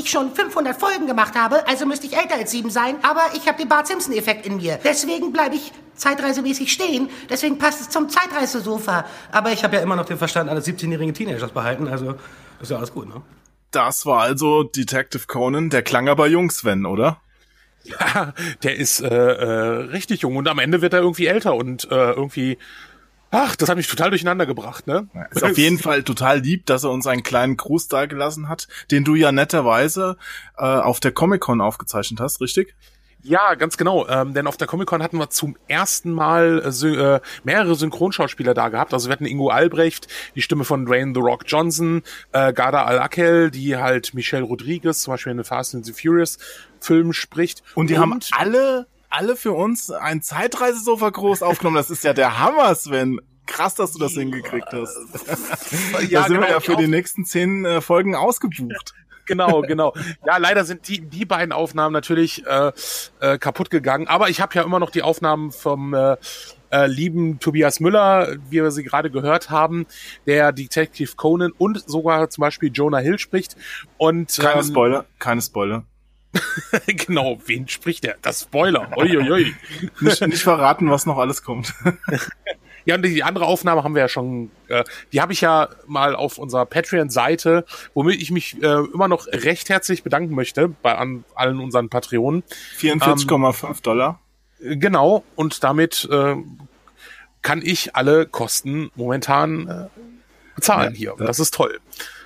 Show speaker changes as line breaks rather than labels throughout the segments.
ich schon 500 Folgen gemacht habe, also müsste ich älter als sieben sein, aber ich habe den Bart Simpson-Effekt in mir. Deswegen bleibe ich zeitreisemäßig stehen, deswegen passt es zum Zeitreisesofa. Aber ich habe ja immer noch den Verstand eines 17-jährigen Teenagers behalten, also ist ja alles gut, ne?
Das war also Detective Conan, der klang aber jung, Sven, oder?
Ja, der ist äh, äh, richtig jung und am Ende wird er irgendwie älter und äh, irgendwie Ach, das hat mich total durcheinander gebracht, ne?
Ja, ist auf jeden Fall total lieb, dass er uns einen kleinen Gruß da gelassen hat, den du ja netterweise äh, auf der Comic-Con aufgezeichnet hast, richtig?
Ja, ganz genau. Ähm, denn auf der Comic-Con hatten wir zum ersten Mal äh, äh, mehrere Synchronschauspieler da gehabt. Also wir hatten Ingo Albrecht, die Stimme von Dwayne The Rock Johnson, äh, Garda Al-Akel, die halt Michelle Rodriguez, zum Beispiel in den Fast and the Furious Film spricht.
Und die Und haben alle alle für uns ein Zeitreisesofa groß aufgenommen. Das ist ja der Hammer, Sven. Krass, dass du das hingekriegt hast. ja, da sind genau, wir ja für die nächsten zehn äh, Folgen ausgebucht.
genau, genau. Ja, leider sind die, die beiden Aufnahmen natürlich äh, äh, kaputt gegangen. Aber ich habe ja immer noch die Aufnahmen vom äh, äh, lieben Tobias Müller, wie wir sie gerade gehört haben, der Detective Conan und sogar zum Beispiel Jonah Hill spricht. Und
keine ähm, Spoiler, keine Spoiler.
genau, wen spricht der? Das Spoiler. Uiuiui.
nicht, nicht verraten, was noch alles kommt.
ja, und die andere Aufnahme haben wir ja schon, äh, die habe ich ja mal auf unserer Patreon-Seite, womit ich mich äh, immer noch recht herzlich bedanken möchte bei an, allen unseren Patreonen.
44,5 ähm, Dollar.
Genau, und damit äh, kann ich alle Kosten momentan äh, bezahlen ja, hier. Das, das ist toll.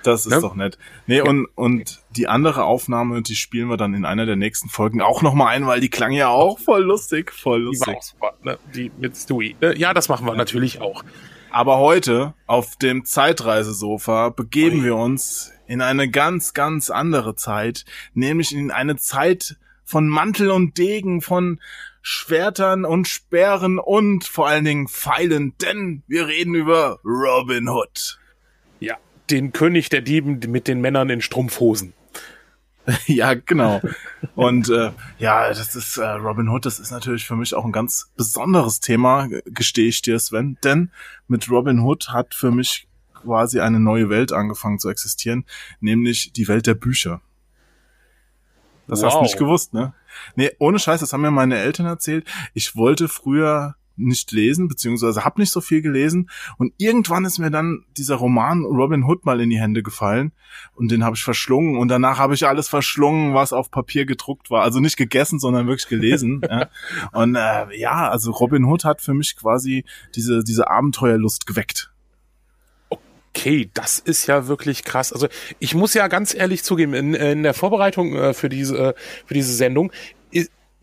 Das ist ne? doch nett. Nee, und, und die andere Aufnahme, die spielen wir dann in einer der nächsten Folgen auch nochmal ein, weil die klang ja auch voll lustig, voll lustig. Die, war auch super,
ne? die mit Stewie. Ne? Ja, das machen wir ja. natürlich auch.
Aber heute auf dem Zeitreisesofa begeben wir uns in eine ganz, ganz andere Zeit, nämlich in eine Zeit von Mantel und Degen, von Schwertern und Speeren und vor allen Dingen Pfeilen, denn wir reden über Robin Hood
den König der Dieben mit den Männern in Strumpfhosen.
ja, genau. Und äh, ja, das ist äh, Robin Hood, das ist natürlich für mich auch ein ganz besonderes Thema, gestehe ich dir, Sven. Denn mit Robin Hood hat für mich quasi eine neue Welt angefangen zu existieren, nämlich die Welt der Bücher. Das wow. hast du nicht gewusst, ne? Nee, ohne Scheiß, das haben mir meine Eltern erzählt. Ich wollte früher nicht lesen, beziehungsweise habe nicht so viel gelesen. Und irgendwann ist mir dann dieser Roman Robin Hood mal in die Hände gefallen und den habe ich verschlungen. Und danach habe ich alles verschlungen, was auf Papier gedruckt war. Also nicht gegessen, sondern wirklich gelesen. ja. Und äh, ja, also Robin Hood hat für mich quasi diese, diese Abenteuerlust geweckt.
Okay, das ist ja wirklich krass. Also ich muss ja ganz ehrlich zugeben, in, in der Vorbereitung äh, für diese für diese Sendung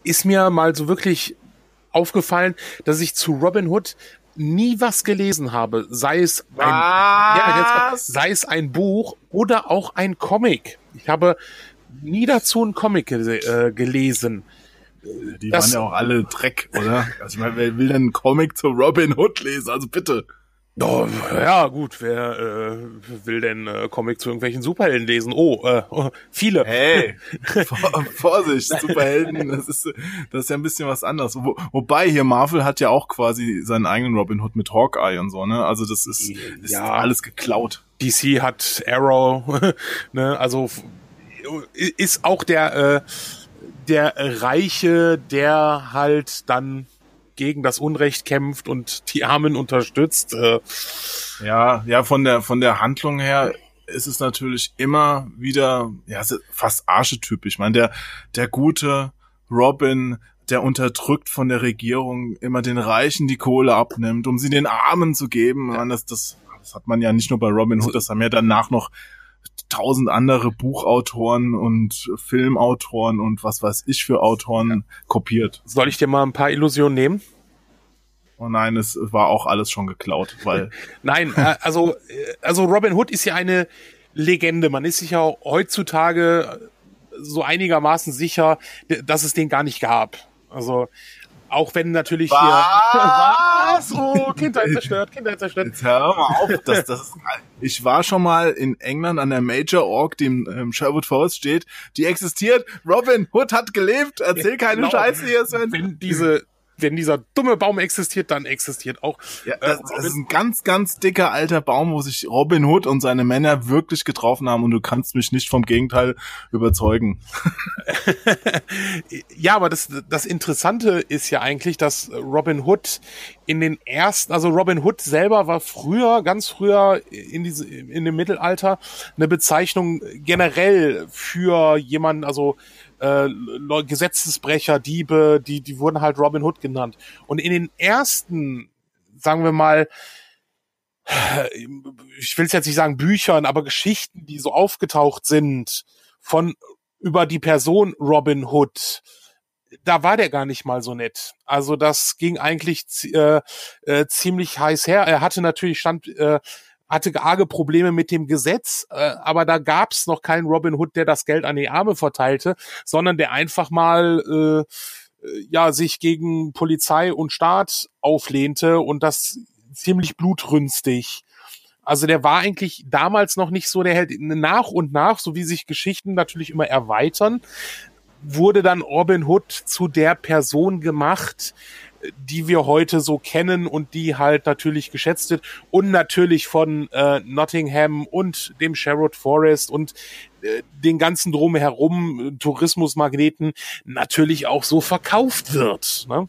ist mir mal so wirklich aufgefallen, dass ich zu Robin Hood nie was gelesen habe, sei es ein, ja, jetzt, sei es ein Buch oder auch ein Comic. Ich habe nie dazu ein Comic ge äh, gelesen.
Die das, waren ja auch alle Dreck, oder? Also ich meine, wer will denn einen Comic zu Robin Hood lesen? Also bitte.
Oh, ja, gut, wer äh, will denn äh, Comic zu irgendwelchen Superhelden lesen? Oh, äh, oh, viele.
Hey, Vorsicht, Superhelden, das ist, das ist ja ein bisschen was anderes. Wo, wobei hier Marvel hat ja auch quasi seinen eigenen Robin Hood mit Hawkeye und so, ne? Also das ist, ist ja, alles geklaut.
DC hat Arrow, ne? Also ist auch der äh, der Reiche, der halt dann gegen das Unrecht kämpft und die Armen unterstützt. Äh.
Ja, ja, von der von der Handlung her ist es natürlich immer wieder ja fast archetypisch. Ich meine, der der gute Robin, der unterdrückt von der Regierung immer den Reichen die Kohle abnimmt, um sie den Armen zu geben. Ja. Meine, das, das, das hat man ja nicht nur bei Robin Hood, das haben ja danach noch tausend andere Buchautoren und Filmautoren und was weiß ich für Autoren ja. kopiert.
Soll ich dir mal ein paar Illusionen nehmen?
Oh nein, es war auch alles schon geklaut, weil.
nein, äh, also, äh, also Robin Hood ist ja eine Legende. Man ist sich ja heutzutage so einigermaßen sicher, dass es den gar nicht gab. Also auch wenn natürlich
was?
hier. Was? Oh, Kindheit zerstört, Kindheit zerstört.
Jetzt hör mal auf. Das, das ist, ich war schon mal in England an der Major Org, die im ähm, Sherwood Forest steht. Die existiert. Robin Hood hat gelebt. Erzähl keine genau. Scheiße hier, Sven.
Wenn diese wenn dieser dumme Baum existiert, dann existiert auch.
Ja, das, äh, das ist ein ganz, ganz dicker alter Baum, wo sich Robin Hood und seine Männer wirklich getroffen haben und du kannst mich nicht vom Gegenteil überzeugen.
ja, aber das, das Interessante ist ja eigentlich, dass Robin Hood in den ersten, also Robin Hood selber war früher, ganz früher in diese, in dem Mittelalter eine Bezeichnung generell für jemanden, also äh, Gesetzesbrecher, Diebe, die, die wurden halt Robin Hood genannt. Und in den ersten, sagen wir mal, ich will jetzt nicht sagen Büchern, aber Geschichten, die so aufgetaucht sind von über die Person Robin Hood, da war der gar nicht mal so nett. Also das ging eigentlich äh, äh, ziemlich heiß her. Er hatte natürlich stand äh, hatte arge Probleme mit dem Gesetz, äh, aber da gab's noch keinen Robin Hood, der das Geld an die Arme verteilte, sondern der einfach mal äh, äh, ja sich gegen Polizei und Staat auflehnte und das ziemlich blutrünstig. Also der war eigentlich damals noch nicht so der Held. Nach und nach, so wie sich Geschichten natürlich immer erweitern, wurde dann Robin Hood zu der Person gemacht, die wir heute so kennen und die halt natürlich geschätzt wird und natürlich von äh, Nottingham und dem Sherwood Forest und äh, den ganzen drumherum Tourismusmagneten natürlich auch so verkauft wird. Ne?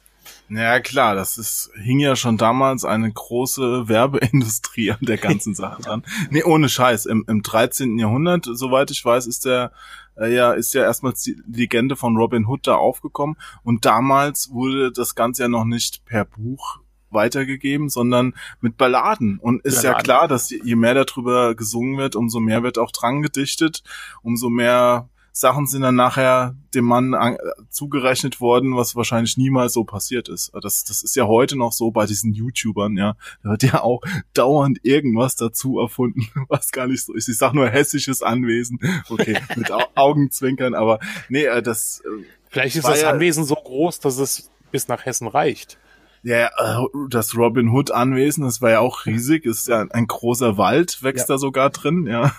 Ja klar, das ist, hing ja schon damals eine große Werbeindustrie an der ganzen Sache dran. Nee, ohne Scheiß. Im, Im 13. Jahrhundert, soweit ich weiß, ist der äh, ja, ist ja erstmals die Legende von Robin Hood da aufgekommen. Und damals wurde das Ganze ja noch nicht per Buch weitergegeben, sondern mit Balladen. Und ist Balladen. ja klar, dass je mehr darüber gesungen wird, umso mehr wird auch dran gedichtet, umso mehr Sachen sind dann nachher dem Mann an, zugerechnet worden, was wahrscheinlich niemals so passiert ist. Das, das ist ja heute noch so bei diesen YouTubern, ja. Da wird ja auch dauernd irgendwas dazu erfunden, was gar nicht so ist. Ich sag nur hessisches Anwesen. Okay, mit Au Augenzwinkern, aber nee, äh, das.
Äh, Vielleicht ist das ja, Anwesen so groß, dass es bis nach Hessen reicht.
Ja, äh, das Robin Hood Anwesen, das war ja auch riesig, ist ja ein großer Wald, wächst ja. da sogar drin, ja.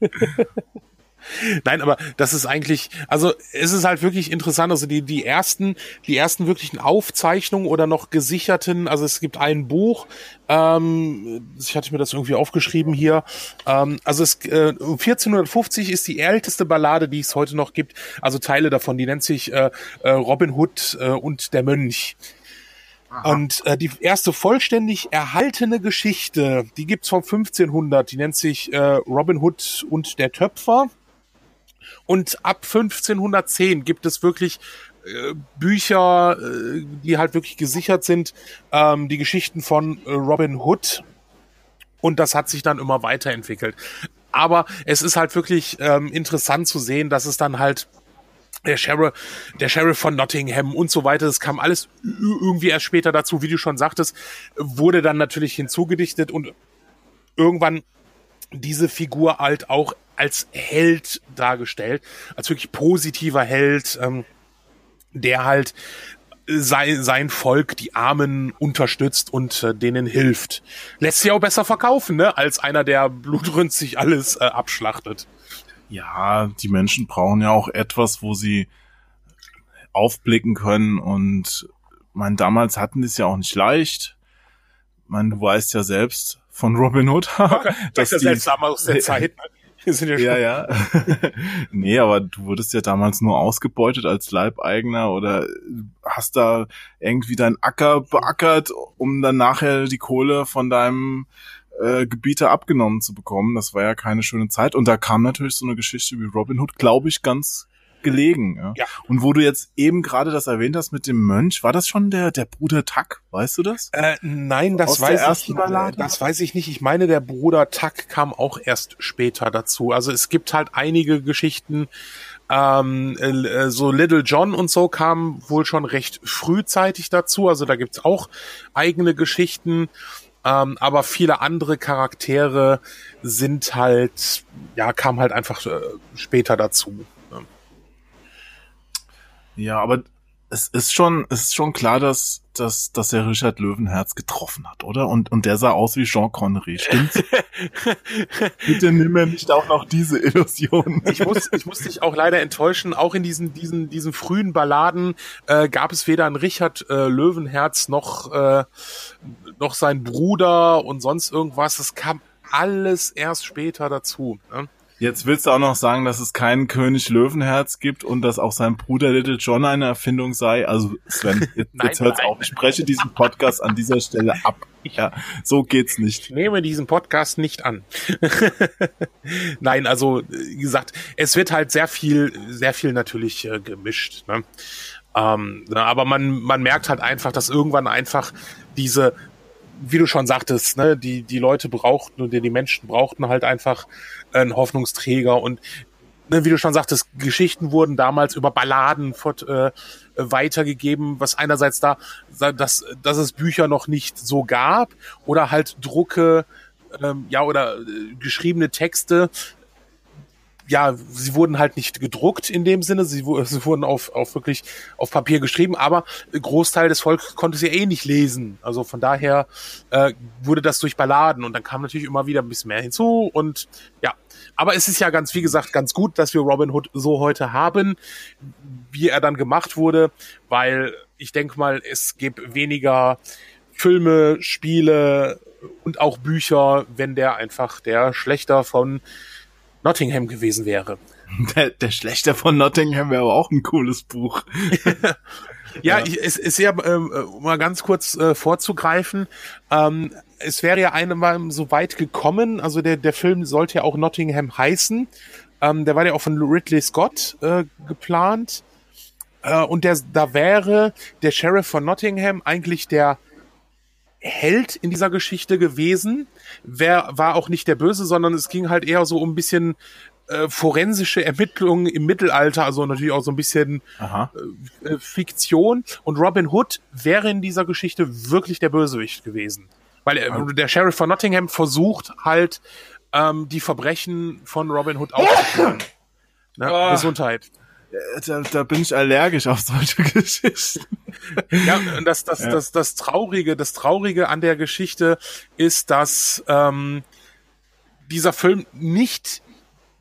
Nein, aber das ist eigentlich, also es ist halt wirklich interessant, also die, die ersten, die ersten wirklichen Aufzeichnungen oder noch gesicherten, also es gibt ein Buch, ähm, ich hatte mir das irgendwie aufgeschrieben hier, ähm, also es, äh, 1450 ist die älteste Ballade, die es heute noch gibt, also Teile davon, die nennt sich äh, äh, Robin Hood äh, und der Mönch. Und äh, die erste vollständig erhaltene Geschichte, die gibt's von 1500, die nennt sich äh, Robin Hood und der Töpfer. Und ab 1510 gibt es wirklich äh, Bücher, äh, die halt wirklich gesichert sind, ähm, die Geschichten von äh, Robin Hood. Und das hat sich dann immer weiterentwickelt. Aber es ist halt wirklich ähm, interessant zu sehen, dass es dann halt der Sheriff, der Sheriff von Nottingham und so weiter, das kam alles irgendwie erst später dazu, wie du schon sagtest, wurde dann natürlich hinzugedichtet und irgendwann diese Figur halt auch als Held dargestellt, als wirklich positiver Held, ähm, der halt sein, sein Volk, die Armen unterstützt und äh, denen hilft. Lässt sich auch besser verkaufen, ne, als einer, der blutrünstig alles äh, abschlachtet.
Ja, die Menschen brauchen ja auch etwas, wo sie aufblicken können und mein damals hatten die es ja auch nicht leicht. Man, du weißt ja selbst von Robin Hood,
das ist ja seltsam aus der Zeit.
Wir sind ja schon. Ja, ja. nee, aber du wurdest ja damals nur ausgebeutet als Leibeigener oder hast da irgendwie deinen Acker beackert, um dann nachher die Kohle von deinem äh, Gebieter abgenommen zu bekommen. Das war ja keine schöne Zeit. Und da kam natürlich so eine Geschichte wie Robin Hood, glaube ich, ganz gelegen. Ja? ja. Und wo du jetzt eben gerade das erwähnt hast mit dem Mönch, war das schon der der Bruder Tuck? Weißt du das?
Äh, nein, das Aus weiß ich. Ballade? Das weiß ich nicht. Ich meine, der Bruder Tuck kam auch erst später dazu. Also es gibt halt einige Geschichten. Ähm, äh, so Little John und so kam wohl schon recht frühzeitig dazu. Also da gibt's auch eigene Geschichten. Ähm, aber viele andere Charaktere sind halt, ja, kamen halt einfach äh, später dazu.
Ja, aber es ist schon, es ist schon klar, dass, dass, dass er Richard Löwenherz getroffen hat, oder? Und, und der sah aus wie Jean Connery, stimmt's? Bitte nimm mir nicht auch noch diese Illusion.
ich muss, ich muss dich auch leider enttäuschen. Auch in diesen, diesen, diesen frühen Balladen äh, gab es weder einen Richard äh, Löwenherz noch, äh, noch sein Bruder und sonst irgendwas. Es kam alles erst später dazu. Ne?
Jetzt willst du auch noch sagen, dass es keinen König Löwenherz gibt und dass auch sein Bruder Little John eine Erfindung sei. Also Sven, jetzt,
Nein,
jetzt hört's
nein.
auf. Ich spreche diesen Podcast an dieser Stelle ab. Ja, so geht's nicht.
Ich nehme diesen Podcast nicht an. Nein, also wie gesagt, es wird halt sehr viel, sehr viel natürlich äh, gemischt. Ne? Ähm, na, aber man, man merkt halt einfach, dass irgendwann einfach diese, wie du schon sagtest, ne, die, die Leute brauchten und die Menschen brauchten halt einfach einen Hoffnungsträger und ne, wie du schon sagtest, Geschichten wurden damals über Balladen fort, äh, weitergegeben, was einerseits da, dass, dass es Bücher noch nicht so gab oder halt Drucke, ähm, ja, oder äh, geschriebene Texte, ja, sie wurden halt nicht gedruckt in dem Sinne, sie, sie wurden auf, auf wirklich auf Papier geschrieben, aber Großteil des Volkes konnte sie eh nicht lesen. Also von daher äh, wurde das durch Balladen und dann kam natürlich immer wieder ein bisschen mehr hinzu und ja. Aber es ist ja ganz, wie gesagt, ganz gut, dass wir Robin Hood so heute haben, wie er dann gemacht wurde, weil ich denke mal, es gibt weniger Filme, Spiele und auch Bücher, wenn der einfach der Schlechter von Nottingham gewesen wäre.
Der, der Schlechter von Nottingham wäre aber auch ein cooles Buch.
Ja, Ich, es ist ja, ähm, äh, mal ganz kurz äh, vorzugreifen, ähm, es wäre ja einmal so weit gekommen, also der, der Film sollte ja auch Nottingham heißen, ähm, der war ja auch von Ridley Scott äh, geplant äh, und der, da wäre der Sheriff von Nottingham eigentlich der Held in dieser Geschichte gewesen, wer war auch nicht der Böse, sondern es ging halt eher so um ein bisschen äh, forensische Ermittlungen im Mittelalter, also natürlich auch so ein bisschen
Aha.
äh, Fiktion und Robin Hood wäre in dieser Geschichte wirklich der Bösewicht gewesen. Weil er, der Sheriff von Nottingham versucht halt ähm, die Verbrechen von Robin Hood aufzuklären. Ne?
Ah.
Gesundheit.
Da, da bin ich allergisch auf solche Geschichten.
Ja, und das, das, das, das Traurige, das Traurige an der Geschichte ist, dass ähm, dieser Film nicht,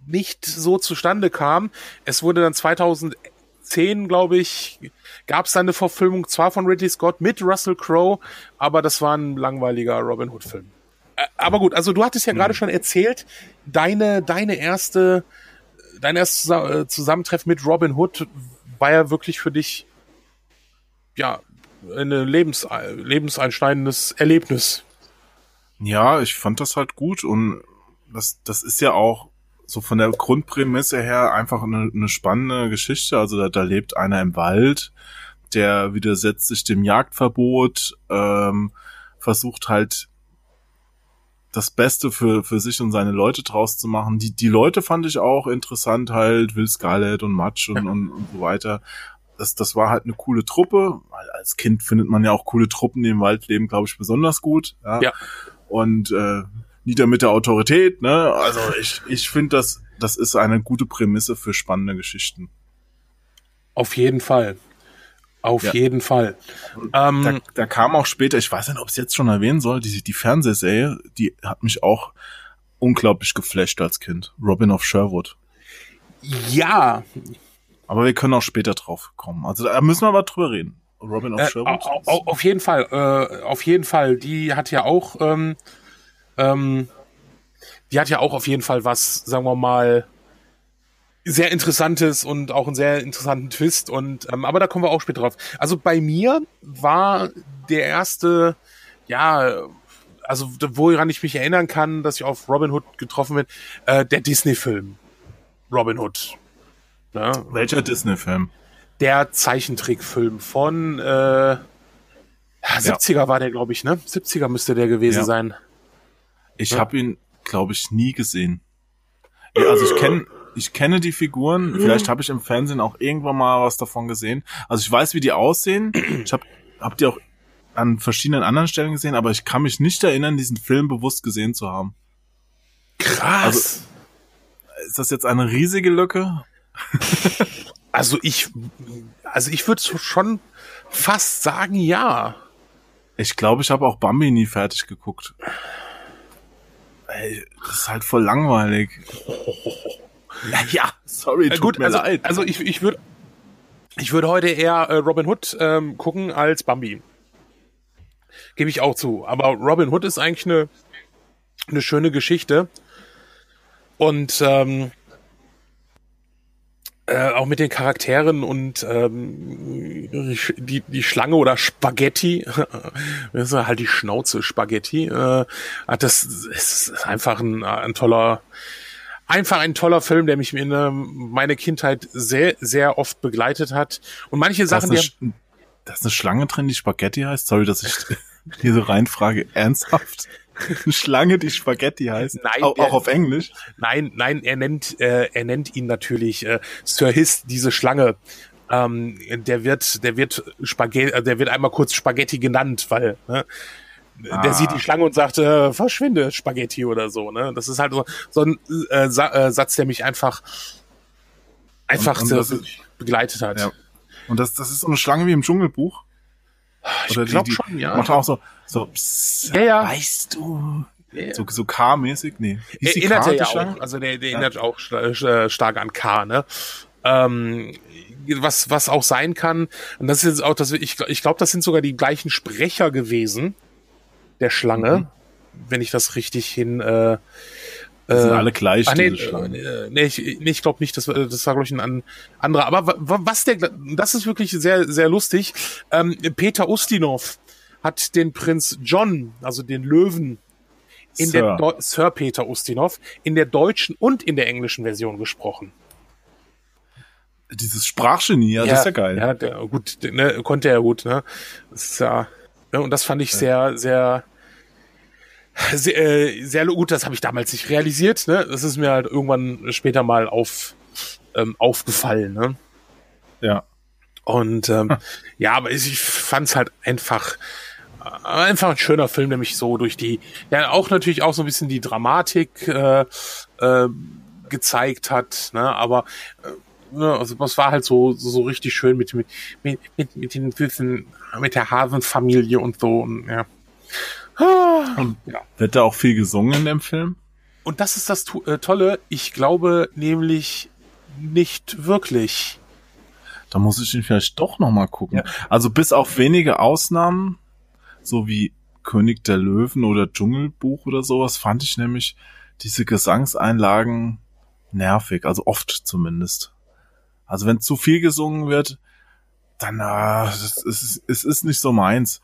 nicht so zustande kam. Es wurde dann 2010, glaube ich, gab es dann eine Verfilmung, zwar von Ridley Scott mit Russell Crowe, aber das war ein langweiliger Robin Hood-Film. Äh, Aber gut, also du hattest ja gerade schon erzählt, deine, deine erste, dein erstes äh, Zusammentreffen mit Robin Hood war ja wirklich für dich ja, ein Lebens, lebenseinschneidendes Erlebnis.
Ja, ich fand das halt gut und das, das ist ja auch so von der Grundprämisse her einfach eine, eine spannende Geschichte. Also da, da lebt einer im Wald, der widersetzt sich dem Jagdverbot, ähm, versucht halt das Beste für, für sich und seine Leute draus zu machen. Die, die Leute fand ich auch interessant halt, Will Scarlett und Matsch und, und, und so weiter. Das, das war halt eine coole Truppe. Weil Als Kind findet man ja auch coole Truppen, die im Wald leben, glaube ich, besonders gut.
Ja.
Und äh, nieder mit der Autorität, ne? Also ich, ich finde, das, das ist eine gute Prämisse für spannende Geschichten.
Auf jeden Fall. Auf
Ja.
jeden Fall.
Da,
Ähm,
da kam auch später, ich weiß nicht, ob es jetzt schon erwähnen soll, die, die Fernsehserie, die hat mich auch unglaublich geflasht als Kind. Robin of Sherwood.
ja,
Aber wir können auch später drauf kommen. Also da müssen wir aber drüber reden. Robin of
äh,
Sherwood.
au- au- auf jeden Fall. Äh, auf jeden Fall. Die hat ja auch, ähm, ähm, die hat ja auch auf jeden Fall was, sagen wir mal, sehr interessantes und auch einen sehr interessanten Twist und ähm, aber da kommen wir auch später drauf. Also bei mir war der erste, ja, also woran ich mich erinnern kann, dass ich auf Robin Hood getroffen bin, äh, der Disney-Film Robin Hood. Ne?
Welcher Disney-Film?
Der Zeichentrickfilm von äh, ja, 70er war der, glaube ich, ne? 70er müsste der gewesen
Ja.
sein.
Ich
Ja.
habe ihn, glaube ich, nie gesehen. Ja, also ich kenne ich kenne die Figuren, vielleicht habe ich im Fernsehen auch irgendwann mal was davon gesehen. Also ich weiß, wie die aussehen. Ich habe hab die auch an verschiedenen anderen Stellen gesehen, aber ich kann mich nicht erinnern, diesen Film bewusst gesehen zu haben.
Krass.
Also- Ist das jetzt eine riesige Lücke?
Also ich also ich würde schon fast sagen, ja.
Ich glaube, ich habe auch Bambi nie fertig geguckt. Ey, das ist halt voll langweilig.
Ja, sorry, tut gut, mir also, leid. Also ich, ich würde ich würde heute eher äh, Robin Hood ähm, gucken als Bambi. Gebe ich auch zu. Aber Robin Hood ist eigentlich eine, eine schöne Geschichte. Und ähm, äh, auch mit den Charakteren und ähm, die, die Schlange oder Spaghetti, das ist halt die Schnauze Spaghetti, äh, das ist einfach ein, ein toller, einfach ein toller Film, der mich in äh, meine Kindheit sehr, sehr oft begleitet hat. Und manche Sachen,
das die. Da ist eine Schlange drin, die Spaghetti heißt. Sorry, dass ich diese reinfrage. Ernsthaft? Eine Schlange, die Spaghetti heißt. Nein, auch, auch auf Englisch.
Nein, nein, er nennt, äh, er nennt ihn natürlich äh, Sir Hiss, diese Schlange. Ähm, der wird, der wird Spaghetti, äh, der wird einmal kurz Spaghetti genannt, weil ne, ah. der sieht die Schlange und sagt, äh, verschwinde Spaghetti oder so. Ne, das ist halt so, so ein äh, Sa äh, Satz, der mich einfach einfach und, und begleitet hat. Ja.
Und das, das ist so eine Schlange wie im Dschungelbuch.
Ich glaube schon, ja.
Macht auch so, so, pss, ja, ja. weißt du, ja. so, so K-mäßig, nee.
Ist erinnert er ja auch, also der, der erinnert auch äh, stark an K, ne? Ähm, was, was auch sein kann, und das ist jetzt auch, das, ich, ich glaube, das sind sogar die gleichen Sprecher gewesen, der Schlange, mhm. wenn ich das richtig hin, äh,
die sind äh, alle gleich,
ah, nee, äh, nee, ich, nee, ich glaube nicht, das, das war, glaube ich, ein anderer. Aber was der, das ist wirklich sehr, sehr lustig. Ähm, Peter Ustinov hat den Prinz John, also den Löwen, in Sir. der Deu Sir Peter Ustinov, in der deutschen und in der englischen Version gesprochen.
Dieses Sprachgenie, ja, ja das ist ja geil.
Ja, der, gut, ne, konnte er gut, ne? Das ist ja, ne, und das fand ich sehr, sehr, sehr, äh, sehr gut, das habe ich damals nicht realisiert. Ne? Das ist mir halt irgendwann später mal auf, ähm, aufgefallen. Ne?
Ja.
Und ähm, ja, aber ich, fand es halt einfach äh, einfach ein schöner Film, der mich so durch die, ja auch natürlich auch so ein bisschen die Dramatik äh, äh, gezeigt hat, ne? aber äh, ne, also das war halt so so, so richtig schön mit mit mit mit den Süßen, mit der Hasenfamilie und so und ja.
Und ja. Wird da auch viel gesungen in dem Film?
Und das ist das äh, Tolle. Ich glaube nämlich nicht wirklich.
Da muss ich ihn vielleicht doch noch mal gucken. Ja. Also bis auf wenige Ausnahmen, so wie König der Löwen oder Dschungelbuch oder sowas, fand ich nämlich diese Gesangseinlagen nervig. Also oft zumindest. Also wenn zu viel gesungen wird, dann, ah, es ist, es ist nicht so meins.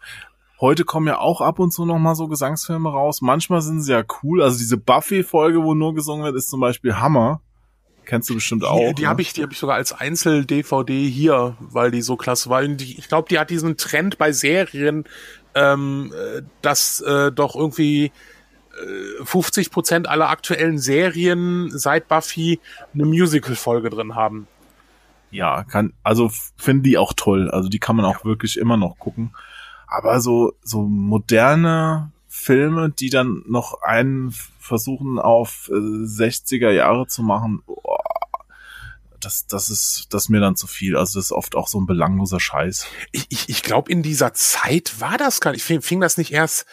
Heute kommen ja auch ab und zu noch mal so Gesangsfilme raus. Manchmal sind sie ja cool. Also diese Buffy-Folge, wo nur gesungen wird, ist zum Beispiel Hammer. Kennst du bestimmt auch.
Die, die ne? habe ich, die habe ich sogar als Einzel-DVD hier, weil die so klasse war. Und die, ich glaube, die hat diesen Trend bei Serien, ähm, dass äh, doch irgendwie 50 äh, Prozent aller aktuellen Serien seit Buffy eine Musical-Folge drin haben.
Ja, kann, also finde die auch toll. Also die kann man auch ja. wirklich immer noch gucken. Aber so, so moderne Filme, die dann noch einen versuchen auf äh, 60er Jahre zu machen, oh, das, das ist das ist mir dann zu viel. Also das ist oft auch so ein belangloser Scheiß.
Ich, ich, ich glaube, in dieser Zeit war das gar nicht. Fing, fing das nicht erst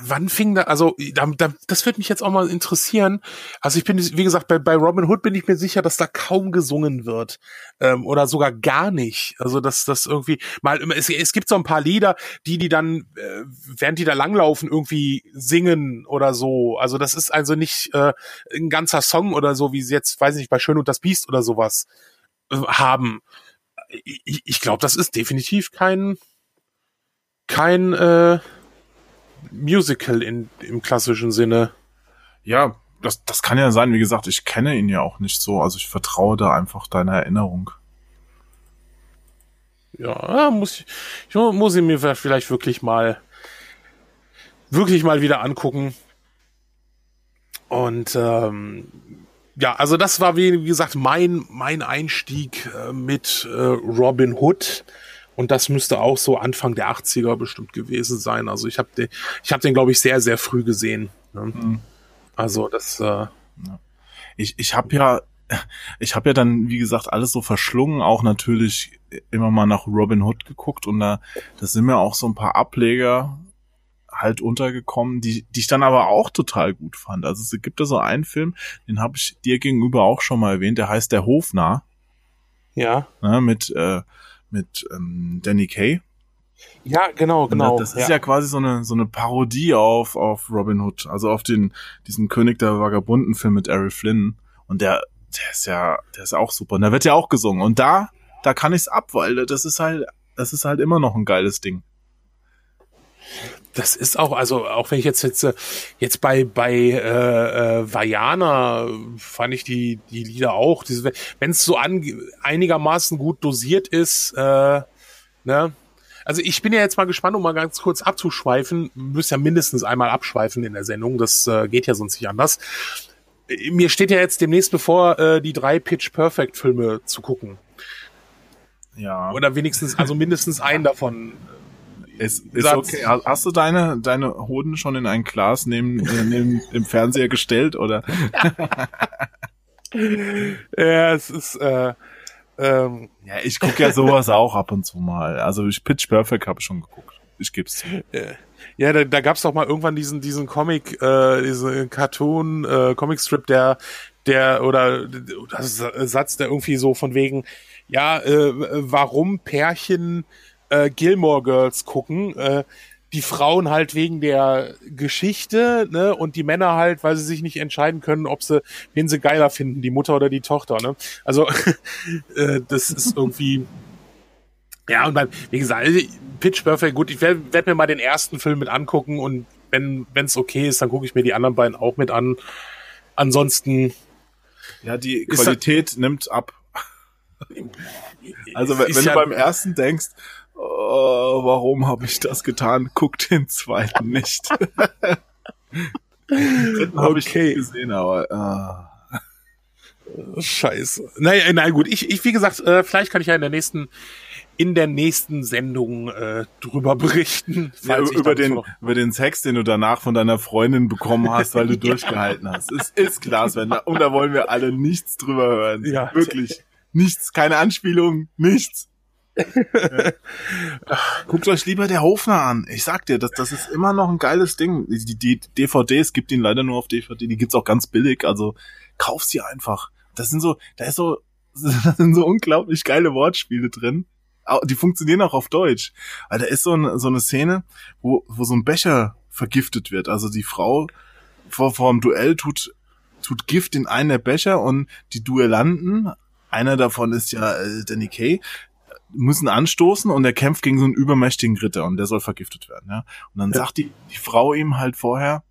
wann fing da, also da, da, das würde mich jetzt auch mal interessieren. Also ich bin, wie gesagt, bei, bei Robin Hood bin ich mir sicher, dass da kaum gesungen wird ähm, oder sogar gar nicht. Also dass das irgendwie mal, es, es gibt so ein paar Lieder, die die dann, äh, während die da langlaufen, irgendwie singen oder so. Also das ist also nicht äh, ein ganzer Song oder so, wie sie jetzt, weiß ich nicht, bei Schön und das Biest oder sowas äh, haben. Ich, ich glaube, das ist definitiv kein kein äh, Musical in, im klassischen Sinne.
Ja, das, das kann ja sein. Wie gesagt, ich kenne ihn ja auch nicht so. Also ich vertraue da einfach deiner Erinnerung.
Ja, muss ich, ich muss ihn mir vielleicht wirklich mal, wirklich mal wieder angucken. Und ähm, ja, also das war wie, wie gesagt mein mein Einstieg äh, mit äh, Robin Hood. Und das müsste auch so Anfang der 80er bestimmt gewesen sein. Also ich habe den, ich habe den, glaube ich, sehr, sehr früh gesehen. Ne? Mhm. Also das. Äh,
ich ich habe ja, ich habe ja dann, wie gesagt, alles so verschlungen, auch natürlich immer mal nach Robin Hood geguckt und da, da sind mir auch so ein paar Ableger halt untergekommen, die, die ich dann aber auch total gut fand. Also es gibt da so einen Film, den habe ich dir gegenüber auch schon mal erwähnt, der heißt Der Hofnarr.
Ja.
Ne, mit, äh, mit ähm, Danny Kay.
Ja, genau, genau.
Das, das ist ja. ja. quasi so eine so eine Parodie auf auf Robin Hood, also auf den diesen König der Vagabunden Film mit Errol Flynn und der der ist ja der ist auch super und da wird ja auch gesungen und da da kann ich's ab, weil das ist halt das ist halt immer noch ein geiles Ding.
Das ist auch, also auch wenn ich jetzt jetzt, jetzt bei bei äh, äh, Vajana fand ich die die Lieder auch, wenn es so an, einigermaßen gut dosiert ist, äh, ne, also ich bin ja jetzt mal gespannt, um mal ganz kurz abzuschweifen. Müsst ja mindestens einmal abschweifen in der Sendung. Das äh, geht ja sonst nicht anders. Mir steht ja jetzt demnächst bevor, äh, die drei Pitch Perfect Filme zu gucken.
Ja.
Oder wenigstens, also mindestens einen davon.
Ist, ist okay. Hast du deine, deine Hoden schon in ein Glas neben, äh, neben dem Fernseher gestellt, oder?
ja, es ist, äh,
ähm, ja, ich gucke ja sowas auch ab und zu mal. Also ich Pitch Perfect habe ich schon geguckt. Ich geb's zu.
Ja, da, da gab's doch mal irgendwann diesen diesen Comic, äh, diesen Cartoon äh, Comic Strip, der der oder das Satz, der irgendwie so von wegen, ja, äh, warum Pärchen äh, Gilmore Girls gucken. Äh, die Frauen halt wegen der Geschichte, ne, und die Männer halt, weil sie sich nicht entscheiden können, ob sie, wen sie geiler finden, die Mutter oder die Tochter, ne. Also, äh, das ist irgendwie, ja, und beim, wie gesagt, also, Pitch Perfect, gut, ich werde werd mir mal den ersten Film mit angucken und wenn es okay ist, dann gucke ich mir die anderen beiden auch mit an. Ansonsten.
Ja, die Qualität nimmt ab. Also wenn, wenn du beim ersten denkst, oh, warum habe ich das getan? Guck den zweiten nicht. den habe okay. ich nicht gesehen, aber ah.
Scheiße. Naja, nein, gut. Ich, ich wie gesagt, äh, vielleicht kann ich ja in der nächsten in der nächsten Sendung äh, drüber berichten.
Ja, über, den, über den Sex, den du danach von deiner Freundin bekommen hast, weil du ja. durchgehalten hast. Es ist klar, Sven. Und da wollen wir alle nichts drüber hören. Ja. Wirklich. Nichts. Keine Anspielung. Nichts. Guckt euch lieber der Hofner an. Ich sag dir, das, das ist immer noch ein geiles Ding. Die, die DVDs gibt ihn leider nur auf DVD. Die gibt's auch ganz billig. Also kauf sie einfach. Das sind so, da ist so, da sind so unglaublich geile Wortspiele drin. Die funktionieren auch auf Deutsch. Weil da ist so, ein, so eine Szene, wo, wo so ein Becher vergiftet wird. Also die Frau vor, vor dem Duell tut, tut Gift in einen der Becher und die Duellanten, einer davon ist ja äh, Danny Kay, müssen anstoßen und er kämpft gegen so einen übermächtigen Ritter und der soll vergiftet werden, ja. Und dann ja. sagt die, die Frau ihm halt vorher,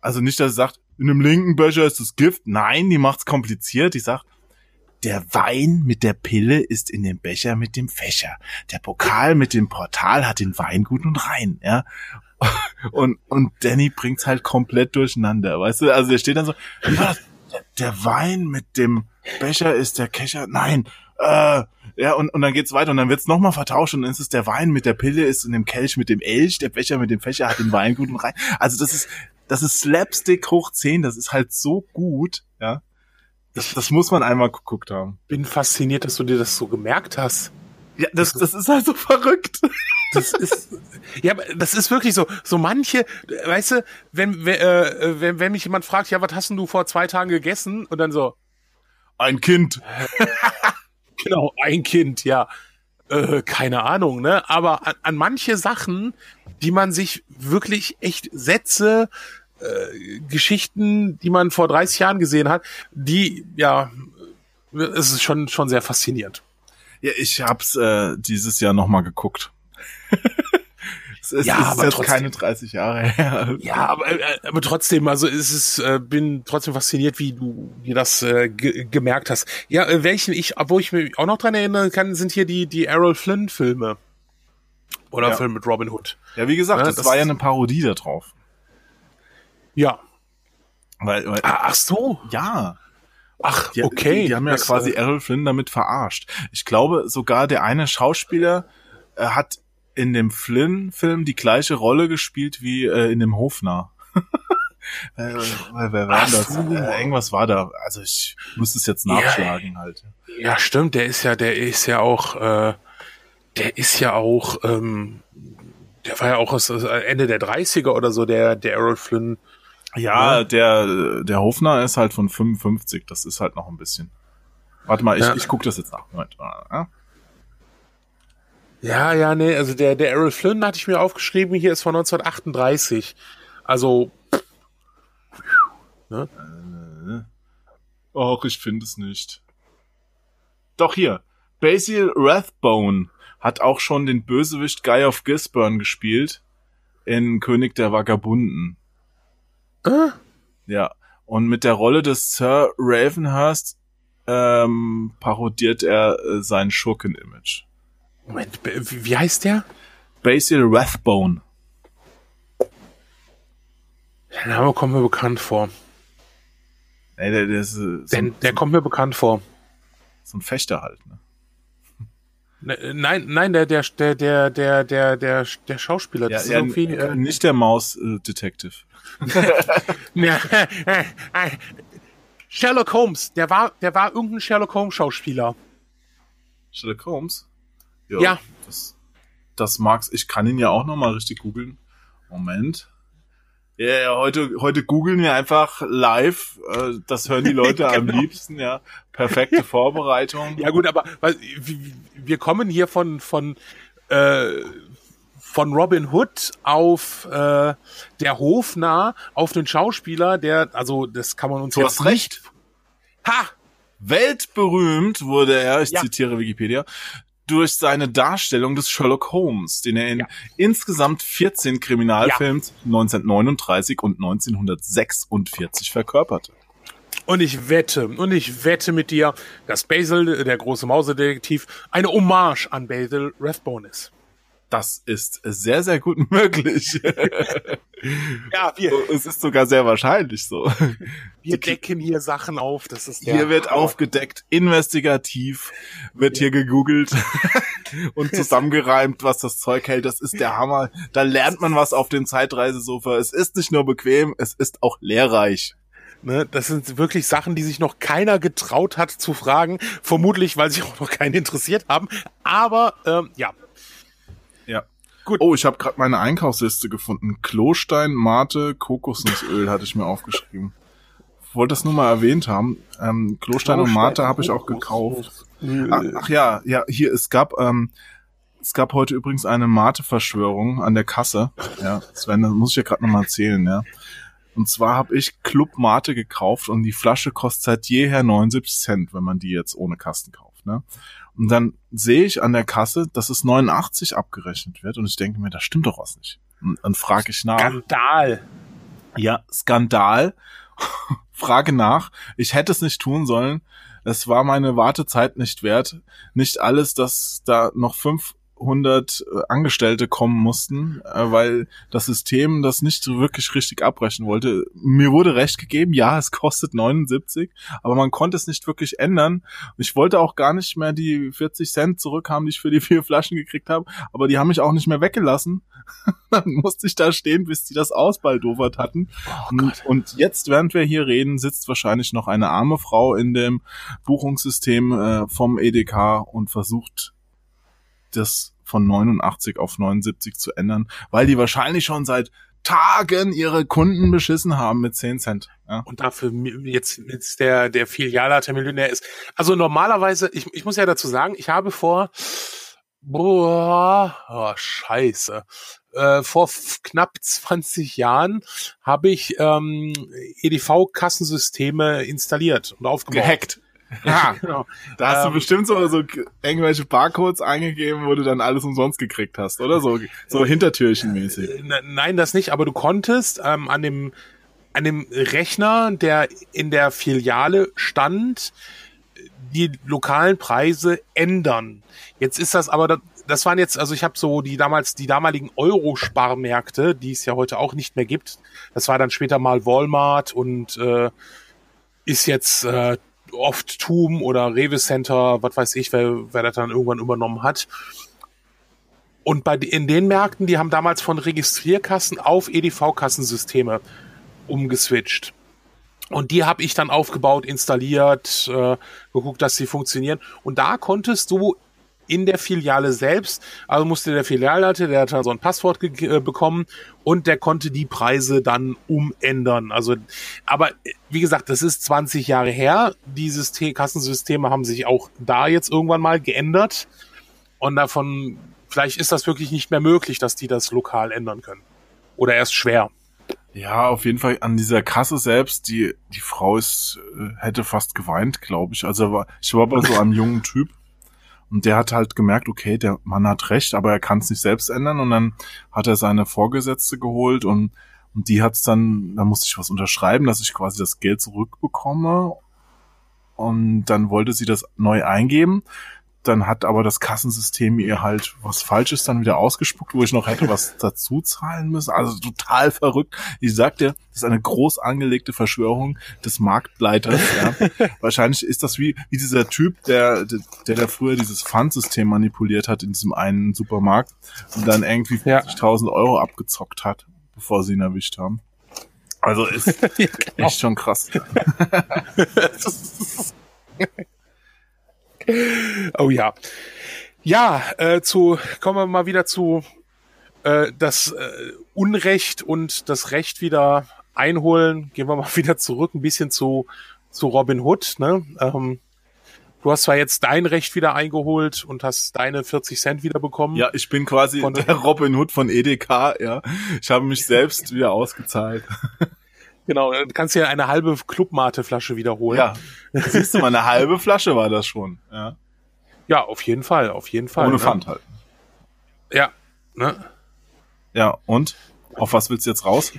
also nicht, dass sie sagt, in dem linken Becher ist das Gift. Nein, die macht's kompliziert. Die sagt, der Wein mit der Pille ist in dem Becher mit dem Fächer. Der Pokal mit dem Portal hat den Wein gut und rein, ja. Und, und Danny bringt's halt komplett durcheinander, weißt du? Also der steht dann so, der, der Wein mit dem Becher ist der Kescher. Nein, äh, ja, und, und dann geht's weiter und dann wird's nochmal vertauscht und dann ist es der Wein mit der Pille, ist in dem Kelch mit dem Elch, der Becher mit dem Fächer hat den Wein gut und rein. Also das ist, das ist Slapstick hoch 10, das ist halt so gut, ja. Das, das muss man einmal geguckt haben.
Bin fasziniert, dass du dir das so gemerkt hast.
Ja, das, das ist halt so verrückt.
Das ist, ja, das ist wirklich so. So manche, weißt du, wenn, äh, wenn, wenn mich jemand fragt, ja, was hast denn du vor zwei Tagen gegessen? Und dann so,
ein Kind.
Genau, ein Kind, ja. Äh, keine Ahnung, ne? Aber an, an manche Sachen, die man sich wirklich echt Sätze, äh, Geschichten, die man vor 30 Jahren gesehen hat, die, ja, es ist schon, schon sehr faszinierend.
Ja, ich hab's äh, dieses Jahr nochmal geguckt.
Es ja, ist aber
jetzt trotzdem, keine 30 Jahre her.
Ja, aber, äh, aber trotzdem, also es ist, äh, bin trotzdem fasziniert, wie du dir das äh, gemerkt hast. Ja, äh, welchen ich, wo ich mich auch noch dran erinnern kann, sind hier die, die Errol Flynn Filme. Oder ja. Film mit Robin Hood.
Ja, wie gesagt, ja, das, das, war ja eine Parodie da drauf.
Ja.
Weil, weil,
ah, ach so.
Ja.
Ach, die, okay.
Die, die haben ja das, quasi äh, Errol Flynn damit verarscht. Ich glaube, sogar der eine Schauspieler äh, hat in dem Flynn-Film die gleiche Rolle gespielt wie äh, in dem Hofner. äh, wer war das?
so.
Äh, irgendwas war da. Also ich müsste es jetzt nachschlagen halt.
Ja, stimmt, der ist ja, der ist ja auch, äh, der ist ja auch, ähm, der war ja auch aus, aus Ende der 30er oder so, der, der Errol Flynn.
Ja,
Ja.
der, der Hofner ist halt von 55. Das ist halt noch ein bisschen. Warte mal, ich,
Ja.
ich gucke das jetzt nach. Moment. Ah,
Ja, ja, nee, also der, der Errol Flynn hatte ich mir aufgeschrieben, hier ist von 1938. Also,
Och, ich finde es nicht. Doch hier. Basil Rathbone hat auch schon den Bösewicht Guy of Gisborne gespielt in König der Vagabunden.
äh,
Ja. Und mit der Rolle des Sir Ravenhurst ähm, parodiert er äh, sein Schurken-Image.
Moment, wie heißt der?
Basil Rathbone.
Der Name kommt mir bekannt vor.
Ey, der, der ist äh, so,
Der,
ein,
der kommt mir bekannt vor.
so ein Fechter halt. Ne?
Ne, Nein, nein, der, der, der, der, der, der, der, der Schauspieler.
Ja,
Das ist
ja,
irgendwie,
äh,
äh,
nicht der Maus-Detective.
Ja, äh, äh, Sherlock Holmes, der war, der war irgendein Sherlock Holmes Schauspieler.
Sherlock Holmes?
Ja.
Das, das mag's. Ich kann ihn ja auch noch mal richtig googeln. Moment. Ja, ja, heute, heute googeln wir einfach live. Äh, Das hören die Leute am
Genau.
liebsten, ja. Perfekte Vorbereitung.
Ja gut, aber weil, wir- kommen hier von von äh, von Robin Hood auf äh, der Hofnarr auf den Schauspieler, der also das kann man uns
Du
jetzt
hast recht.
Ha!
Weltberühmt wurde er, ich
Ja.
zitiere Wikipedia, durch seine Darstellung des Sherlock Holmes, den er in
Ja.
insgesamt 14 Kriminalfilms 1939 und 1946 verkörperte.
Und ich wette, und ich wette mit dir, dass Basil, der große Mausedetektiv, eine Hommage an Basil Rathbone ist.
Das ist sehr, sehr gut möglich.
Ja, wir,
es ist sogar sehr wahrscheinlich so.
wir decken hier Sachen auf. Das ist
Hier wird aufgedeckt, investigativ wird hier gegoogelt und zusammengereimt, was das Zeug hält. Das ist der Hammer. Da lernt man was auf dem Zeitreisesofa. Es ist nicht nur bequem, es ist auch lehrreich.
Ne, das sind wirklich Sachen, die sich noch keiner getraut hat zu fragen. Vermutlich, weil sich auch noch keinen interessiert haben. Aber ähm, ja,
Ja.
Gut.
Oh, ich habe gerade meine Einkaufsliste gefunden. Klostein, Mate, Kokosnussöl hatte ich mir aufgeschrieben. Wollte das nur mal erwähnt haben. Ähm, Klostein und Mate habe ich auch gekauft. Ach, ach ja, ja, hier, es gab, ähm, es gab heute übrigens eine Mate-Verschwörung an der Kasse. Ja, Sven, das muss ich ja gerade nochmal erzählen, ja. Und zwar habe ich Club Mate gekauft und die Flasche kostet seit jeher 79 Cent, wenn man die jetzt ohne Kasten kauft, ne? Und dann sehe ich an der Kasse, dass es 89 abgerechnet wird und ich denke mir, da stimmt doch was nicht. Und dann frage ich nach.
Skandal.
Ja, Skandal. frage nach. Ich hätte es nicht tun sollen. Es war meine Wartezeit nicht wert. Nicht alles, dass da noch fünf 100 äh, Angestellte kommen mussten, äh, weil das System das nicht wirklich richtig abbrechen wollte. Mir wurde recht gegeben, ja, es kostet 79, aber man konnte es nicht wirklich ändern. Ich wollte auch gar nicht mehr die 40 Cent zurückhaben, die ich für die vier Flaschen gekriegt habe, aber die haben mich auch nicht mehr weggelassen. Dann musste ich da stehen, bis die das ausbaldowert hatten. Oh und jetzt, während wir hier reden, sitzt wahrscheinlich noch eine arme Frau in dem Buchungssystem äh, vom EDK und versucht das von 89 auf 79 zu ändern, weil die wahrscheinlich schon seit Tagen ihre Kunden beschissen haben mit 10 Cent. Ja.
Und dafür jetzt, jetzt der, der Filialleiter Millionär ist. Also normalerweise, ich, ich muss ja dazu sagen, ich habe vor, boah, oh, scheiße, äh, vor knapp 20 Jahren habe ich ähm, EDV-Kassensysteme installiert und aufgebaut.
Gehackt. Ja,
Genau.
da hast du
Ähm,
bestimmt so, so irgendwelche Barcodes eingegeben, wo du dann alles umsonst gekriegt hast, oder? So, so Hintertürchenmäßig.
Äh, ne- Nein, das nicht, aber du konntest ähm, an dem an dem Rechner, der in der Filiale stand, die lokalen Preise ändern. Jetzt ist das aber, da- das waren jetzt, also ich habe so die damals, die damaligen Euro-Sparmärkte, die es ja heute auch nicht mehr gibt. Das war dann später mal Walmart und äh, ist jetzt äh, oft Tum oder Rewe Center, was weiß ich, wer, wer das dann irgendwann übernommen hat. Und bei in den Märkten, die haben damals von Registrierkassen auf EDV-Kassensysteme umgeswitcht. Und die habe ich dann aufgebaut, installiert, äh, geguckt, dass sie funktionieren. Und da konntest du in der Filiale selbst, also musste der Filialleiter, der hat dann so ein Passwort äh, bekommen und der konnte die Preise dann umändern. Also, aber wie gesagt, das ist 20 Jahre her. Die System Kassensysteme haben sich auch da jetzt irgendwann mal geändert. Und davon, vielleicht ist das wirklich nicht mehr möglich, dass die das lokal ändern können. Oder erst schwer.
Ja, auf jeden Fall an dieser Kasse selbst, die, die Frau ist, äh, hätte fast geweint, glaube ich. Also ich war bei so einem jungen Typ und der hat halt gemerkt, okay, der Mann hat recht, aber er kann es nicht selbst ändern. Und dann hat er seine Vorgesetzte geholt und, und die hat's dann, da musste ich was unterschreiben, dass ich quasi das Geld zurückbekomme. Und dann wollte sie das neu eingeben dann hat aber das Kassensystem ihr halt was Falsches dann wieder ausgespuckt, wo ich noch hätte was dazu zahlen müssen. Also total verrückt. Ich sagte, das ist eine groß angelegte Verschwörung des Marktleiters. Ja. Wahrscheinlich ist das wie, wie dieser Typ, der, der, der früher dieses Pfandsystem manipuliert hat in diesem einen Supermarkt und dann irgendwie 50.000 Euro abgezockt hat, bevor sie ihn erwischt haben. Also ist ja, genau. echt schon krass.
oh ja. Ja, äh, zu kommen wir mal wieder zu äh, das äh, Unrecht und das Recht wieder einholen. Gehen wir mal wieder zurück ein bisschen zu zu Robin Hood. Ne? Ähm, du hast zwar jetzt dein Recht wieder eingeholt und hast deine 40 Cent wieder bekommen.
Ja, ich bin quasi von der Robin Hood von EDK. Ja, ich habe mich selbst wieder ausgezahlt.
Genau, du kannst ja eine halbe Clubmate-Flasche wiederholen.
Ja, siehst du mal, eine halbe Flasche war das schon. Ja,
ja auf jeden Fall, auf jeden Fall.
Ohne ne? Pfand halt.
Ja, ne?
Ja, und? Auf was willst du jetzt raus?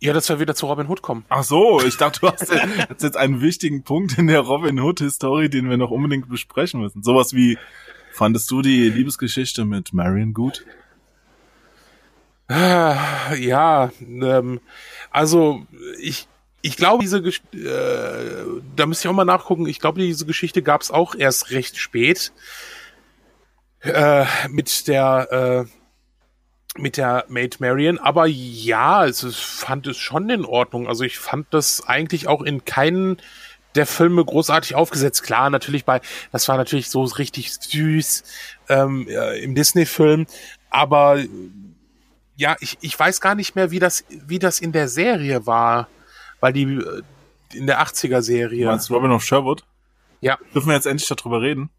Ja, dass wir wieder zu Robin Hood kommen.
Ach so, ich dachte, du hast jetzt einen wichtigen Punkt in der Robin Hood-Historie, den wir noch unbedingt besprechen müssen. Sowas wie, fandest du die Liebesgeschichte mit Marion gut?
Ja, ähm, also ich ich glaube, diese Gesch äh, da müsste ich auch mal nachgucken. Ich glaube, diese Geschichte gab es auch erst recht spät äh, mit der äh, mit der Maid Marian. Aber ja, es ist, fand es schon in Ordnung. Also ich fand das eigentlich auch in keinen der Filme großartig aufgesetzt. Klar, natürlich bei, das war natürlich so richtig süß ähm, äh, im Disney-Film, aber ja, ich, ich weiß gar nicht mehr, wie das, wie das in der Serie war. Weil die äh, in der 80er-Serie. Du
meinst Robin of Sherwood?
Ja.
Dürfen wir jetzt endlich darüber reden?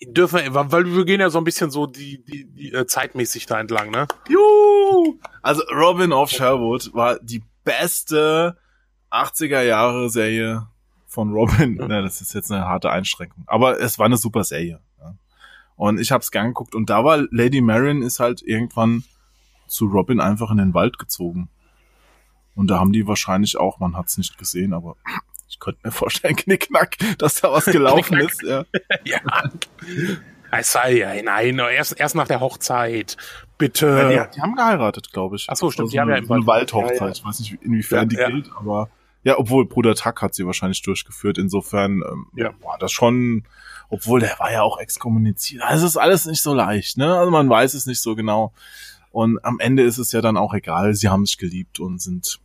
Dürfen wir, weil wir gehen ja so ein bisschen so die, die, die äh, zeitmäßig da entlang, ne?
Juhu! Also Robin of Sherwood war die beste 80er Jahre Serie von Robin. Ja. das ist jetzt eine harte Einschränkung. Aber es war eine super Serie. Und ich hab's gern geguckt. Und da war Lady Marion ist halt irgendwann zu Robin einfach in den Wald gezogen. Und da haben die wahrscheinlich auch, man hat es nicht gesehen, aber ich könnte mir vorstellen, Knickknack, dass da was gelaufen ist. Ja. ja.
Es sei ja, nein, erst, erst nach der Hochzeit. Bitte.
Ja, die, die, haben geheiratet, glaube ich.
Ach so, stimmt.
Also die haben ja im eine Waldhochzeit. Ja, ja. Ich weiß nicht, inwiefern die gilt, aber ja, obwohl Bruder Tuck hat sie wahrscheinlich durchgeführt. Insofern ähm, ja. war das schon, obwohl der war ja auch exkommuniziert. Also es ist alles nicht so leicht, ne? Also man weiß es nicht so genau. Und am Ende ist es ja dann auch egal. Sie haben sich geliebt und sind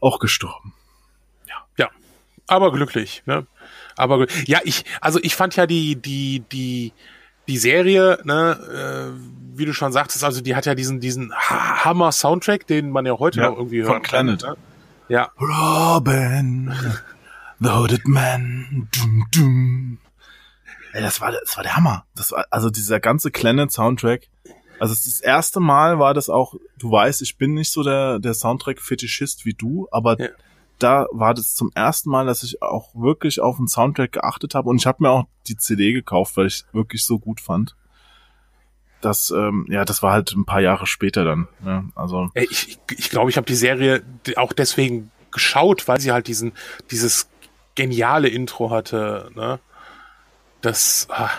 auch gestorben.
Ja. Ja. Aber glücklich, ne? Aber ja, ich, also ich fand ja die, die, die, die Serie, ne, äh, wie du schon sagtest, also die hat ja diesen, diesen Hammer-Soundtrack, den man ja heute ja, noch irgendwie
hört. Von Planet. Ne?
Ja.
Robin, the Hooded Man, dum, dum. Ey, das war, das war der Hammer. Das war, also dieser ganze Planet-Soundtrack also das erste Mal war das auch, du weißt, ich bin nicht so der, der Soundtrack-Fetischist wie du, aber ja. da war das zum ersten Mal, dass ich auch wirklich auf den Soundtrack geachtet habe und ich habe mir auch die CD gekauft, weil ich wirklich so gut fand. Das, ähm, ja, das war halt ein paar Jahre später dann. Ne? Also
ich ich, ich, glaube, ich habe die Serie auch deswegen geschaut, weil sie halt diesen dieses geniale Intro hatte. Ne? Das ah,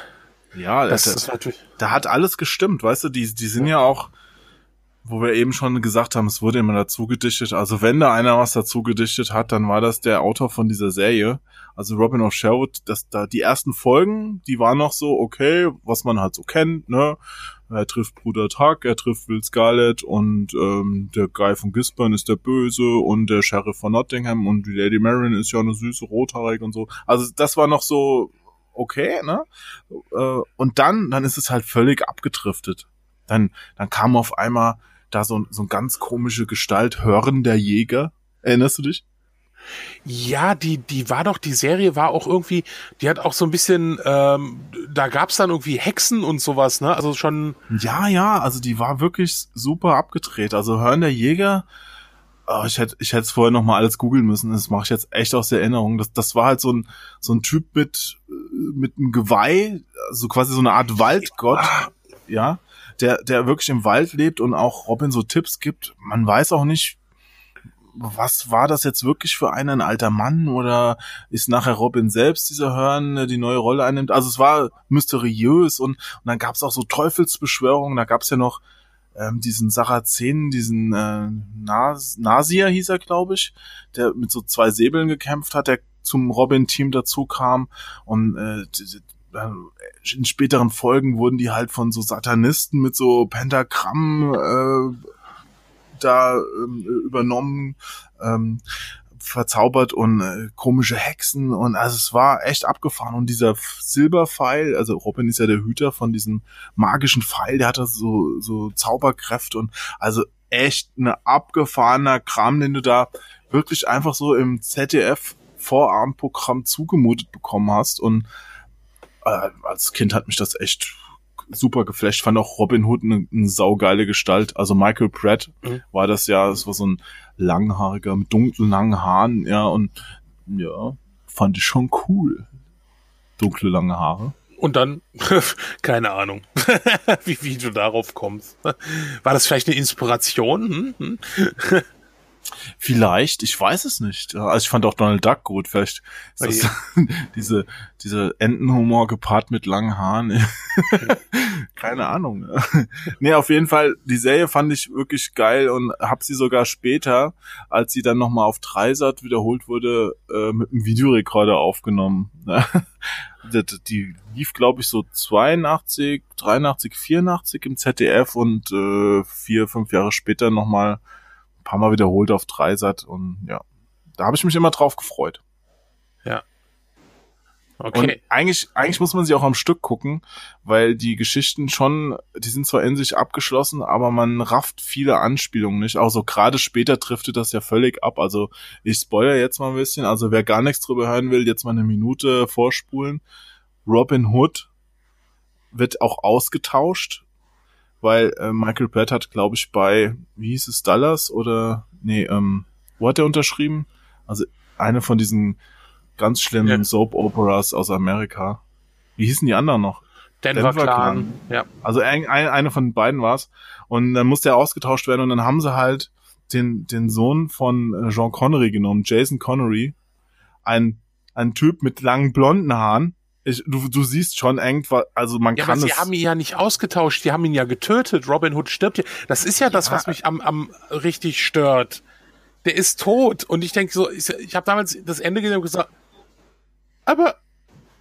ja, das, das, das da hat alles gestimmt, weißt du, die, die sind ja auch, wo wir eben schon gesagt haben, es wurde immer dazu gedichtet. Also wenn da einer was dazu gedichtet hat, dann war das der Autor von dieser Serie. Also Robin of Sherwood, das da die ersten Folgen, die waren noch so okay, was man halt so kennt, ne? Er trifft Bruder Tuck, er trifft Will Scarlett und ähm, der Guy von Gisborne ist der Böse und der Sheriff von Nottingham und die Lady Marion ist ja eine süße Rothaarige und so. Also das war noch so okay, ne? Äh, und dann, dann ist es halt völlig abgedriftet. Dann, dann kam auf einmal da so, so ein ganz komische Gestalt, Hören der Jäger. Erinnerst du dich?
Ja, die, die war doch, die Serie war auch irgendwie, die hat auch so ein bisschen, ähm, da gab's dann irgendwie Hexen und sowas, ne? Also schon.
Ja, ja, also die war wirklich super abgedreht. Also Hören der Jäger, oh, ich hätte ich hätte es vorher noch mal alles googeln müssen. Das mache ich jetzt echt aus der Erinnerung. Das, das war halt so ein so ein Typ mit mit einem Geweih, also quasi so eine Art Waldgott, ja, der der wirklich im Wald lebt und auch Robin so Tipps gibt. Man weiß auch nicht, was war das jetzt wirklich für einen, ein alter Mann oder ist nachher Robin selbst dieser Hörn, die neue Rolle einnimmt? Also es war mysteriös und, und dann gab es auch so Teufelsbeschwörungen, da gab es ja noch ähm, diesen Sarazenen, diesen äh, Nas Nasir hieß er, glaube ich, der mit so zwei Säbeln gekämpft hat, der zum Robin-Team dazu kam. Und äh, in späteren Folgen wurden die halt von so Satanisten mit so Pentagramm äh, da ähm, übernommen, ähm, verzaubert und äh, komische Hexen und also es war echt abgefahren. Und dieser Silberpfeil, also Robin ist ja der Hüter von diesem magischen Pfeil, der hatte so so Zauberkräfte und also echt eine abgefahrener Kram, den du da wirklich einfach so im ZDF Vorabendprogramm zugemutet bekommen hast. Und äh, als Kind hat mich das echt super geflasht. Fand auch Robin Hood eine, eine saugeile Gestalt. Also Michael Pratt mhm. war das ja, das war so ein langhaariger mit dunklen langen Haaren, ja, und ja, fand ich schon cool. Dunkle lange Haare.
Und dann, keine Ahnung, wie, wie du darauf kommst. War das vielleicht eine Inspiration? Hm? Hm?
Vielleicht, ich weiß es nicht. Also ich fand auch Donald Duck gut. Vielleicht ist das diese, diese Entenhumor gepaart mit langen Haaren. Keine Ahnung. nee, auf jeden Fall, die Serie fand ich wirklich geil und hab sie sogar später, als sie dann nochmal auf Dreisat wiederholt wurde, äh, mit einem Videorekorder aufgenommen. die, lief, glaube ich, so 82, 83, 84 im ZDF und äh, vier, fünf Jahre später nochmal paar Mal wiederholt auf Dreisat und ja, da habe ich mich immer drauf gefreut.
Ja.
Okay. Und eigentlich, eigentlich muss man sie auch am Stück gucken, weil die Geschichten schon, die sind zwar in sich abgeschlossen, aber man rafft viele Anspielungen nicht. Auch so gerade später driftet das ja völlig ab. Also ich spoilere jetzt mal ein bisschen. Also wer gar nichts drüber hören will, jetzt mal eine Minute vorspulen. Robin Hood wird auch ausgetauscht weil äh, Michael Pratt hat, glaube ich, bei, wie hieß es, Dallas oder, nee, ähm, wo hat er unterschrieben? Also eine von diesen ganz schlimmen ja. Soap-Operas aus Amerika. Wie hießen die anderen noch?
Denver, Denver Clan. Ja.
Also ein, ein, eine von beiden war's. Und dann musste er ausgetauscht werden und dann haben sie halt den, den Sohn von äh, Jean Connery genommen, Jason Connery. Ein, ein Typ mit langen blonden Haaren, ich, du, du siehst schon irgendwas, also man
ja,
kann
aber
es.
Sie haben ihn ja nicht ausgetauscht, die haben ihn ja getötet. Robin Hood stirbt ja. Das ist ja, ja. das, was mich am, am richtig stört. Der ist tot. Und ich denke so, ich, ich habe damals das Ende gesehen und gesagt, aber,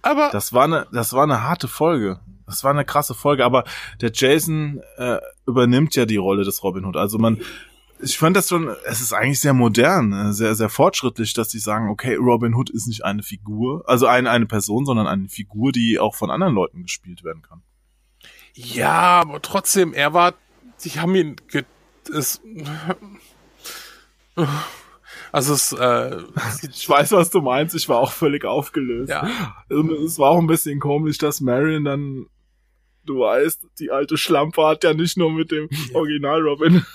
aber.
Das war eine, das war eine harte Folge. Das war eine krasse Folge, aber der Jason äh, übernimmt ja die Rolle des Robin Hood. Also man, ich fand das schon, es ist eigentlich sehr modern, äh, sehr, sehr fortschrittlich, dass sie sagen, okay, Robin Hood ist nicht eine Figur, also eine, eine Person, sondern eine Figur, die auch von anderen Leuten gespielt werden kann.
Ja, aber trotzdem, er war, sie haben ihn, ge es, also es, äh,
ich weiß, was du meinst. Ich war auch völlig aufgelöst. Ja. Und es war auch ein bisschen komisch, dass Marion dann du weißt, die alte Schlampe hat ja nicht nur mit dem Original Robin.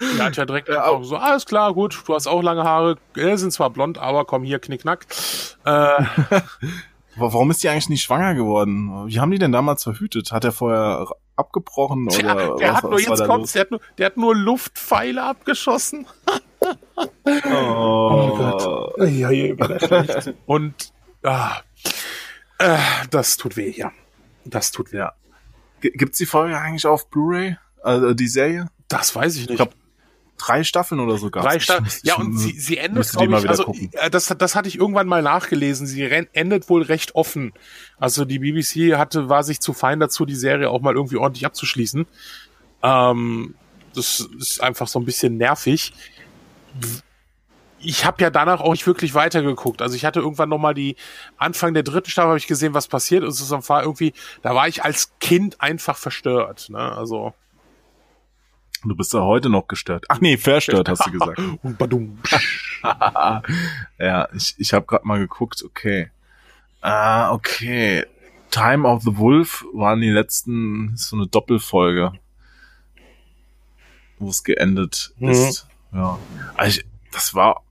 Die hat ja direkt ja, auch so, alles klar, gut, du hast auch lange Haare, äh, sind zwar blond, aber komm hier, knickknack. Äh,
Warum ist die eigentlich nicht schwanger geworden? Wie haben die denn damals verhütet? Hat er vorher abgebrochen oder
ja, der was, hat nur, jetzt kommt's, der hat nur, der hat nur Luftpfeile abgeschossen.
oh, oh Gott.
Ja, ja, Und ah, äh, das tut weh, ja. Das tut weh. Ja.
Gibt's die Folge eigentlich auf Blu-ray? Also die Serie?
Das weiß ich nicht.
Ich glaube, drei Staffeln oder so gab's.
Drei Staffeln. Ja, und sie, sie endet, glaube ich,
wieder
also
gucken.
äh, das, das hatte ich irgendwann mal nachgelesen. Sie endet wohl recht offen. Also die BBC hatte, war sich zu fein dazu, die Serie auch mal irgendwie ordentlich abzuschließen. Ähm, das ist einfach so ein bisschen nervig. Ich habe ja danach auch nicht wirklich weitergeguckt. Also ich hatte irgendwann noch mal die Anfang der dritten Staffel habe ich gesehen, was passiert ist. Es war irgendwie, da war ich als Kind einfach verstört. Ne? Also
Du bist ja heute noch gestört. Ach nee, verstört, hast du gesagt.
badum.
ja, ich, ich habe gerade mal geguckt, okay. Ah, okay. Time of the Wolf waren die letzten, so eine Doppelfolge, wo es geendet
Mhm.
ist. Ja. Also ich, das war,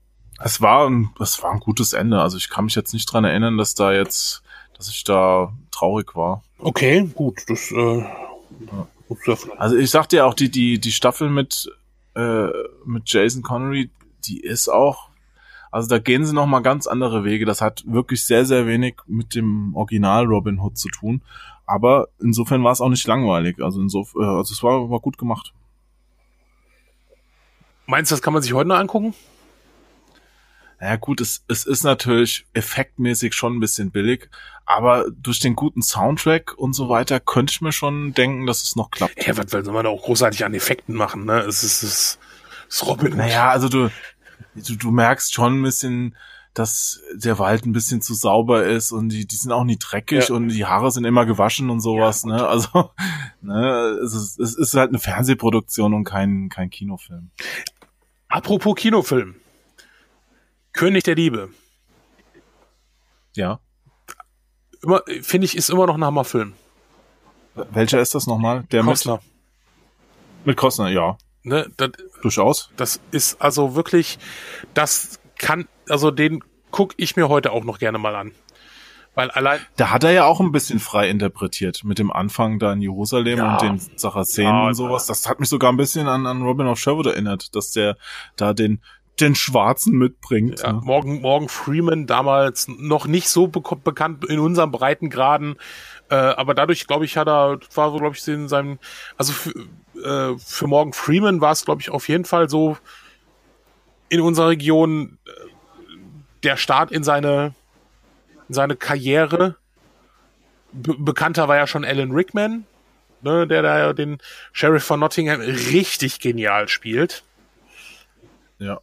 es war, ein, das war ein gutes Ende. Also ich kann mich jetzt nicht dran erinnern, dass da jetzt, dass ich da traurig war.
Okay, gut, das äh, das-
Also ich sag dir auch, die, die, die Staffel mit, äh, mit Jason Connery, die ist auch, also da gehen sie nochmal ganz andere Wege. Das hat wirklich sehr, sehr wenig mit dem Original Robin Hood zu tun. Aber insofern war es auch nicht langweilig. Also insofern, äh, also es war, war gut gemacht.
Meinst du, das kann man sich heute noch angucken?
Ja gut, es, es ist natürlich effektmäßig schon ein bisschen billig, aber durch den guten Soundtrack und so weiter könnte ich mir schon denken, dass es noch klappt.
Ja, was soll man da auch großartig an Effekten machen, ne? Es ist, es ist Robin.
Naja, also du, du, du merkst schon ein bisschen, dass der Wald ein bisschen zu sauber ist und die, die sind auch nie dreckig
Ja.
und die Haare sind immer gewaschen und sowas, ne? Also, ne, es ist, es ist halt eine Fernsehproduktion und kein, kein Kinofilm.
Apropos Kinofilm. König der Diebe.
Ja.
Immer, finde ich, ist immer noch ein Hammerfilm.
Welcher ist das nochmal? Der mit,
Costner.
mit Costner, ja.
Ne, das,
Durchaus.
das ist also wirklich, das kann, also den guck ich mir heute auch noch gerne mal an. Weil allein,
Da hat er ja auch ein bisschen frei interpretiert mit dem Anfang da in Jerusalem
Ja.
und den Sarazenen
Ja,
und sowas. Das hat mich sogar ein bisschen an, an Robin of Sherwood erinnert, dass der da den, den Schwarzen mitbringt.
ja,
ne?
Morgan, Morgan Freeman damals noch nicht so beko- bekannt in unserem Breitengraden, äh, aber dadurch, glaube ich, hat er, war so, glaube ich, in seinem, also für, äh, für Morgan Freeman war es, glaube ich, auf jeden Fall so in unserer Region äh, der Start in seine, in seine Karriere. Be bekannter war ja schon Alan Rickman, ne, der da ja den Sheriff von Nottingham richtig genial spielt.
Ja.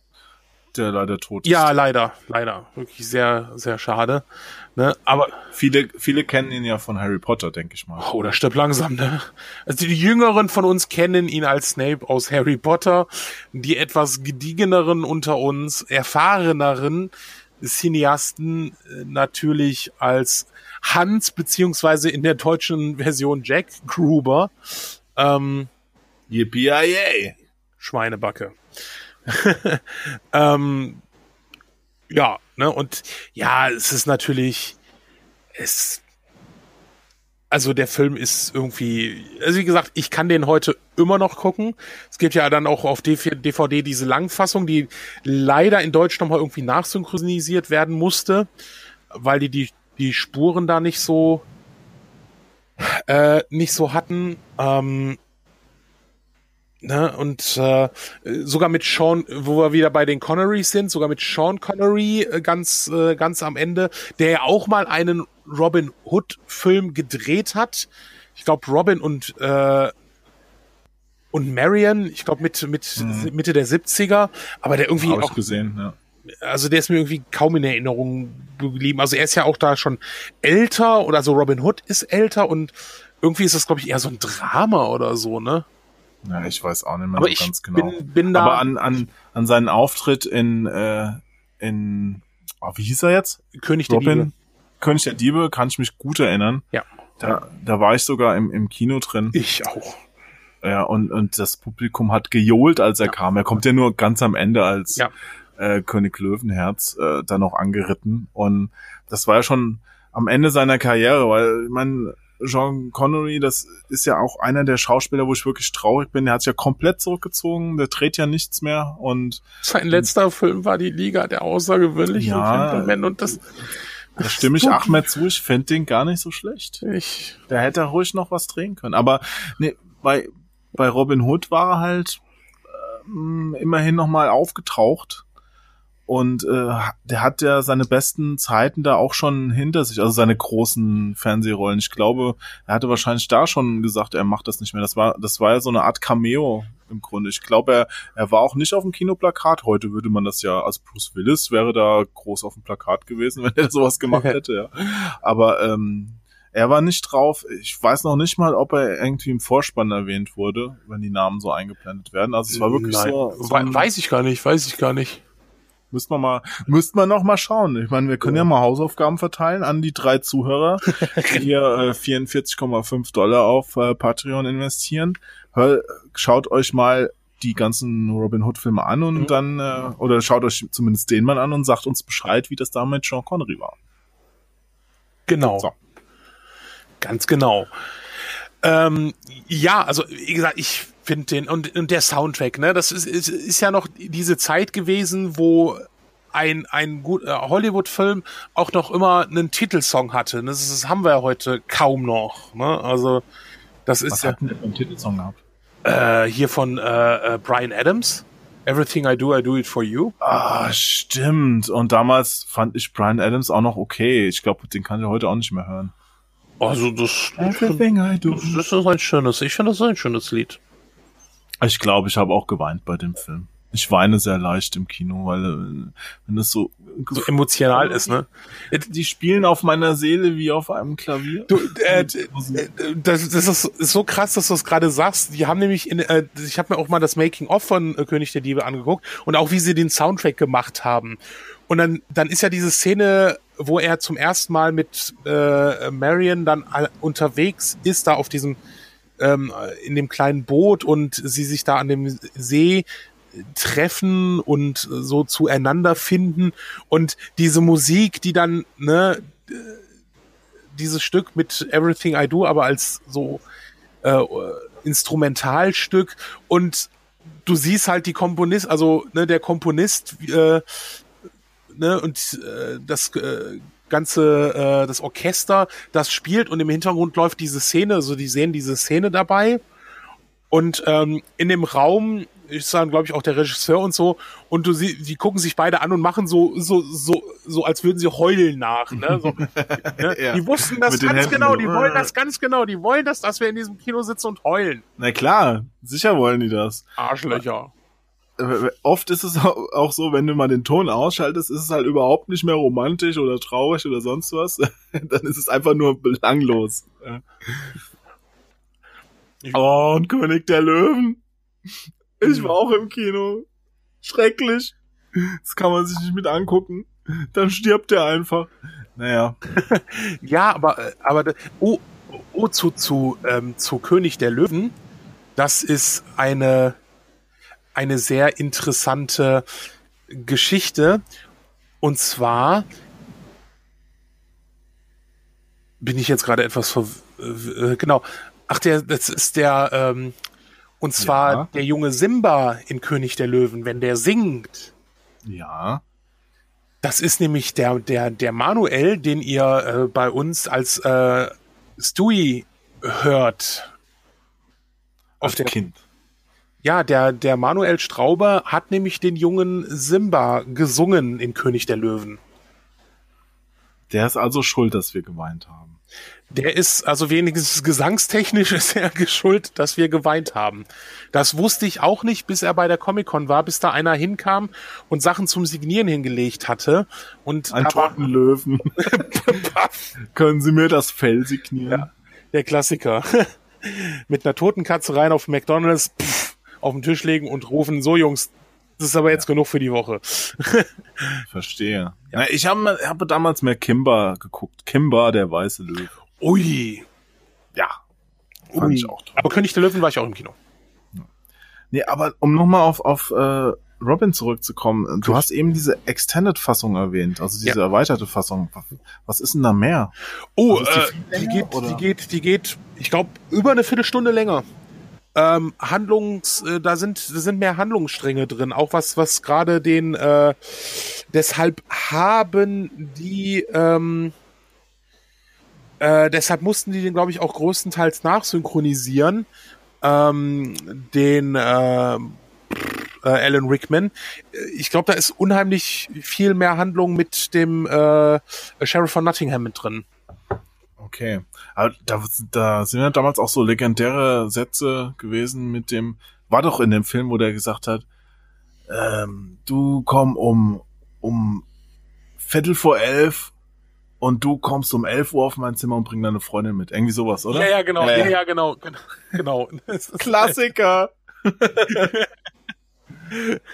Der leider tot ist.
Ja, leider, leider. Wirklich sehr, sehr schade. Ne? Aber,
Viele, viele kennen ihn ja von Harry Potter, denke ich mal.
oh, der stirbt langsam, ne? Also die Jüngeren von uns kennen ihn als Snape aus Harry Potter. Die etwas gediegeneren unter uns, erfahreneren Cineasten äh, natürlich als Hans, beziehungsweise in der deutschen Version Jack Gruber. Ähm,
Yippie
Schweinebacke. ähm, ja, ne, und ja, es ist natürlich, es, also der Film ist irgendwie, also wie gesagt, ich kann den heute immer noch gucken. Es gibt ja dann auch auf DVD diese Langfassung, die leider in Deutsch nochmal irgendwie nachsynchronisiert werden musste, weil die die, die Spuren da nicht so, äh, nicht so hatten. Ähm, Ne, und äh, sogar mit Sean, wo wir wieder bei den Connerys sind, sogar mit Sean Connery äh, ganz äh, ganz am Ende, der ja auch mal einen Robin Hood Film gedreht hat. Ich glaube Robin und äh, und Marion, ich glaube mit mit Mitte der 70er, aber der irgendwie
Habe
auch
ich gesehen, ja.
also der ist mir irgendwie kaum in Erinnerung geblieben. Also er ist ja auch da schon älter oder so Robin Hood ist älter und irgendwie ist das glaube ich eher so ein Drama oder so, ne?
Ja, ich weiß auch nicht mehr
Aber
so ganz genau.
bin, bin da
Aber an, an, an seinen Auftritt in, äh, in, oh, wie hieß er jetzt?
König der
Robin,
Diebe.
König der Diebe, kann ich mich gut erinnern.
Ja.
Da, da war ich sogar im, im Kino drin.
Ich auch.
Ja, und, und das Publikum hat gejohlt, als er kam. Er kommt ja nur ganz am Ende als
Ja.
äh, König Löwenherz äh, dann noch angeritten. Und das war ja schon am Ende seiner Karriere, weil ich Jean Connery, das ist ja auch einer der Schauspieler, wo ich wirklich traurig bin. Der hat sich ja komplett zurückgezogen, der dreht ja nichts mehr und
Sein letzter Film war die Liga der außergewöhnlichen
Ja.
Gentlemen und das
da stimme ich Ahmed zu, ich finde den gar nicht so schlecht.
ich
Da hätte er ruhig noch was drehen können. Aber nee, bei, bei Robin Hood war er halt, mh, immerhin nochmal aufgetaucht. Und äh, der hat ja seine besten Zeiten da auch schon hinter sich, also seine großen Fernsehrollen. Ich glaube, er hatte wahrscheinlich da schon gesagt, er macht das nicht mehr. Das war, das war ja so eine Art Cameo im Grunde. Ich glaube, er, er war auch nicht auf dem Kinoplakat. Heute würde man das ja, als Bruce Willis wäre da groß auf dem Plakat gewesen, wenn er sowas gemacht hätte, ja. Aber ähm, er war nicht drauf. Ich weiß noch nicht mal, ob er irgendwie im Vorspann erwähnt wurde, wenn die Namen so eingeblendet werden. Also es war wirklich
Nein.
so. so
weiß ich gar nicht, weiß ich gar nicht.
Müsste man mal, müsste man noch mal schauen. Ich meine, wir können ja. mal Hausaufgaben verteilen an die drei Zuhörer, die hier äh, 44,5 Dollar auf äh, Patreon investieren. Hör, schaut euch mal die ganzen Robin Hood Filme an und
Mhm.
dann äh, oder schaut euch zumindest den mal an und sagt uns Bescheid, wie das da mit Sean Connery war.
Genau.
So.
Ganz genau. Ähm, ja, also wie gesagt, ich finde den und, und der Soundtrack, ne, das ist, ist, ist ja noch diese Zeit gewesen, wo ein, ein gut äh, Hollywood-Film auch noch immer einen Titelsong hatte. Das, ist, das haben wir ja heute kaum noch. Ne? Also das ist
Was
ja
hat denn beim Titelsong gehabt?
äh, hier von äh, äh, Brian Adams. Everything I do, I do it for you.
Ah, stimmt. Und damals fand ich Brian Adams auch noch okay. Ich glaube, den kann ich heute auch nicht mehr hören.
Also das,
Everything I do.
das ist ein schönes, ich finde das ist ein schönes Lied.
Ich glaube, ich habe auch geweint bei dem Film. Ich weine sehr leicht im Kino, weil äh, wenn es so,
So emotional ist, ne?
die spielen auf meiner Seele wie auf einem Klavier.
Du, äh, äh, das, das ist, so krass, dass du es gerade sagst. Die haben nämlich, in, äh, ich habe mir auch mal das Making-of von äh, König der Diebe angeguckt und auch wie sie den Soundtrack gemacht haben. Und dann, dann ist ja diese Szene, wo er zum ersten Mal mit äh, Marion dann unterwegs ist, da auf diesem, ähm, in dem kleinen Boot und sie sich da an dem See treffen und so zueinander finden. Und diese Musik, die dann, ne, dieses Stück mit Everything I Do, aber als so äh, Instrumentalstück. Und du siehst halt die Komponist, also ne, der Komponist äh, ne, und äh, das äh, ganze äh, das Orchester, das spielt und im Hintergrund läuft diese Szene, also die sehen diese Szene dabei und ähm, in dem Raum ist dann glaube ich auch der Regisseur und so und du sie die gucken sich beide an und machen so so so so als würden sie heulen nach ne? so, ne?
Ja.
die wussten das
Mit
ganz genau die wollen das ganz genau die wollen das dass wir in diesem Kino sitzen und heulen
Na klar, sicher wollen die das.
Arschlöcher
Oft ist es au- auch so, wenn du mal den Ton ausschaltest, ist es halt überhaupt nicht mehr romantisch oder traurig oder sonst was. Dann ist es einfach nur belanglos. Oh, und König der Löwen. Ich war auch im Kino. Schrecklich. Das kann man sich nicht mit angucken. Dann stirbt er einfach. Naja.
Ja, aber, aber oh, oh zu, zu, ähm, zu König der Löwen, das ist eine, eine sehr interessante Geschichte. Und zwar bin ich jetzt gerade etwas ver äh, genau. Ach, der, das ist der, ähm, und zwar
Ja.
der junge Simba in König der Löwen, wenn der singt.
Ja.
Das ist nämlich der, der, der Manuel, den ihr äh, bei uns als äh, Stewie hört. Auf
Als
der,
Kind.
Ja, der, der Manuel Strauber hat nämlich den jungen Simba gesungen in König der Löwen.
Der ist also schuld, dass wir geweint haben.
Der ist, also wenigstens gesangstechnisch ist er geschuld, dass wir geweint haben. Das wusste ich auch nicht, bis er bei der Comic-Con war, bis da einer hinkam und Sachen zum Signieren hingelegt hatte. Und
Ein toten Löwen. Können Sie mir das Fell signieren?
Ja. der Klassiker. Mit einer toten Katze rein auf McDonalds, pff, auf den Tisch legen und rufen, so Jungs, das ist aber jetzt genug für die Woche.
Verstehe. Na, ich habe habe damals mehr Kimba geguckt. Kimba, der weiße Löwe.
Ui.
Ja. Fand
Ui.
ich auch toll.
Aber König der Löwen war ich auch im Kino.
Nee, aber um nochmal auf, auf äh, Robin zurückzukommen, du hast eben diese Extended-Fassung erwähnt, also diese erweiterte Fassung. Was ist denn da mehr?
Oh,
Also die
äh, die,
länger,
geht, die geht, die geht, ich glaube, über eine Viertelstunde länger. Ähm, Handlungs, äh, da sind, da sind mehr Handlungsstränge drin, auch was, was gerade den, äh, deshalb haben die, ähm, äh, deshalb mussten die den, glaube ich, auch größtenteils nachsynchronisieren. Ähm, den, ähm, äh, Alan Rickman. Äh, Ich glaube, da ist unheimlich viel mehr Handlung mit dem äh, Sheriff von Nottingham mit drin.
Okay. Aber da, da sind ja damals auch so legendäre Sätze gewesen mit dem, war doch in dem Film, wo der gesagt hat, ähm, du komm um, um Viertel vor elf und du kommst um elf Uhr auf mein Zimmer und bring deine Freundin mit. Irgendwie sowas, oder?
Ja, ja, genau.
Ja,
Ja,
ja.
ja, genau. Genau. Ist-
Klassiker.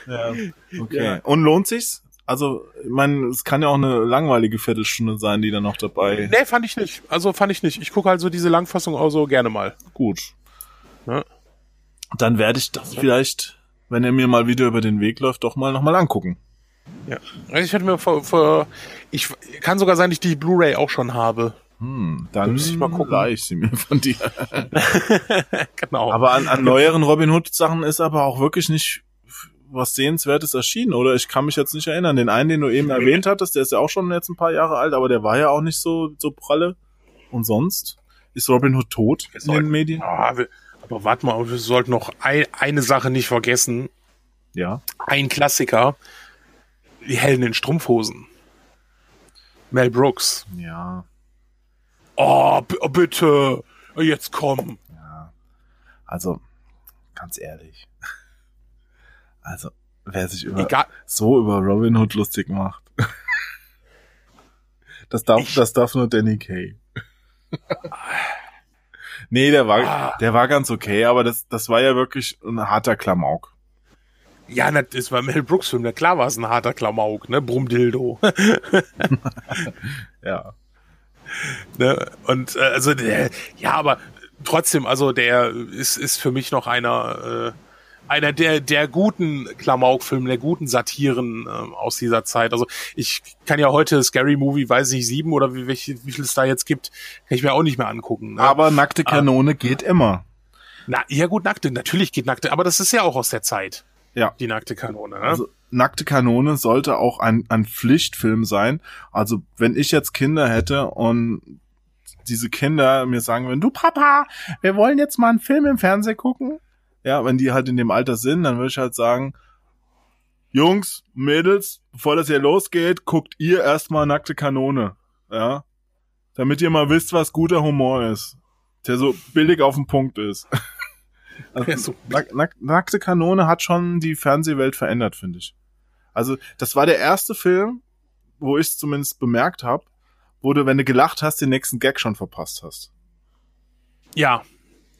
ja, okay.
Ja.
Und lohnt sich's? Also, ich meine, es kann ja auch eine langweilige Viertelstunde sein, die dann noch dabei.
Nee, fand ich nicht. Also fand ich nicht. Ich gucke halt so diese Langfassung auch so gerne mal.
Gut.
Ja.
Dann werde ich das vielleicht, wenn er mir mal wieder über den Weg läuft, doch mal nochmal angucken.
Ja. Also ich hatte mir vor, vor ich kann sogar sein, dass ich die Blu-ray auch schon habe.
Hm, dann
Müsste ich mal gucken.
leih ich sie mir von dir.
Genau.
Aber an, an neueren Robin Hood Sachen ist aber auch wirklich nicht was Sehenswertes erschienen, oder? Ich kann mich jetzt nicht erinnern. Den einen, den du eben erwähnt hattest, der ist ja auch schon jetzt ein paar Jahre alt, aber der war ja auch nicht so, so pralle. Und sonst? Ist Robin Hood tot in den Medien?
Ah, wir- aber warte mal, wir sollten noch ein, eine Sache nicht vergessen.
Ja.
Ein Klassiker. Die Helden in Strumpfhosen. Mel Brooks.
Ja.
Oh, bitte. Jetzt komm.
Also, ganz ehrlich. Also, wer sich über,
Egal.
so über Robin Hood lustig macht. Das darf,
Ich-
das darf nur Danny Kay. nee, der war,
Ah.
der war ganz okay, aber das, das war ja wirklich ein harter Klamauk.
Ja, na, das war Mel Brooks Film. Na klar war es ein harter Klamauk, ne? Brummdildo.
Ja.
ne? Und äh, also der, ja, aber trotzdem, also der ist ist für mich noch einer äh, einer der der guten Klamauk-Filme, der guten Satiren äh, aus dieser Zeit. Also ich kann ja heute Scary Movie, weiß ich sieben oder wie welche, wie viel es da jetzt gibt, kann ich mir auch nicht mehr angucken. Ne?
Aber nackte Kanone geht immer.
Na, ja gut, nackte, natürlich geht nackte, aber das ist ja auch aus der Zeit,
Ja.
die nackte Kanone. Ne?
Also, nackte Kanone sollte auch ein, ein Pflichtfilm sein. Also, wenn ich jetzt Kinder hätte und diese Kinder mir sagen würden, du Papa, wir wollen jetzt mal einen Film im Fernsehen gucken. Ja, wenn die halt in dem Alter sind, dann würde ich halt sagen, Jungs, Mädels, bevor das hier losgeht, guckt ihr erstmal nackte Kanone. Ja. Damit ihr mal wisst, was guter Humor ist. Der so billig auf den Punkt ist. Also, nack, nackte Kanone hat schon die Fernsehwelt verändert, finde ich. Also, das war der erste Film, wo ich es zumindest bemerkt habe, wo du, wenn du gelacht hast, den nächsten Gag schon verpasst hast.
Ja,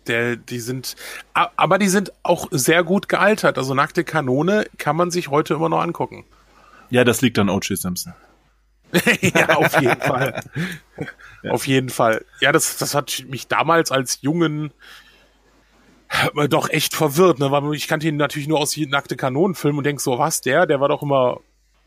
der, die sind, aber die sind auch sehr gut gealtert. Also nackte Kanone kann man sich heute immer noch angucken.
Ja, das liegt an O.J. Simpson.
ja, auf jeden Fall. Auf jeden Fall. Ja, das, das hat mich damals als Jungen äh, doch echt verwirrt, ne? Weil ich kannte ihn natürlich nur aus nackte Kanonenfilmen und denk so, was, der? Der war doch immer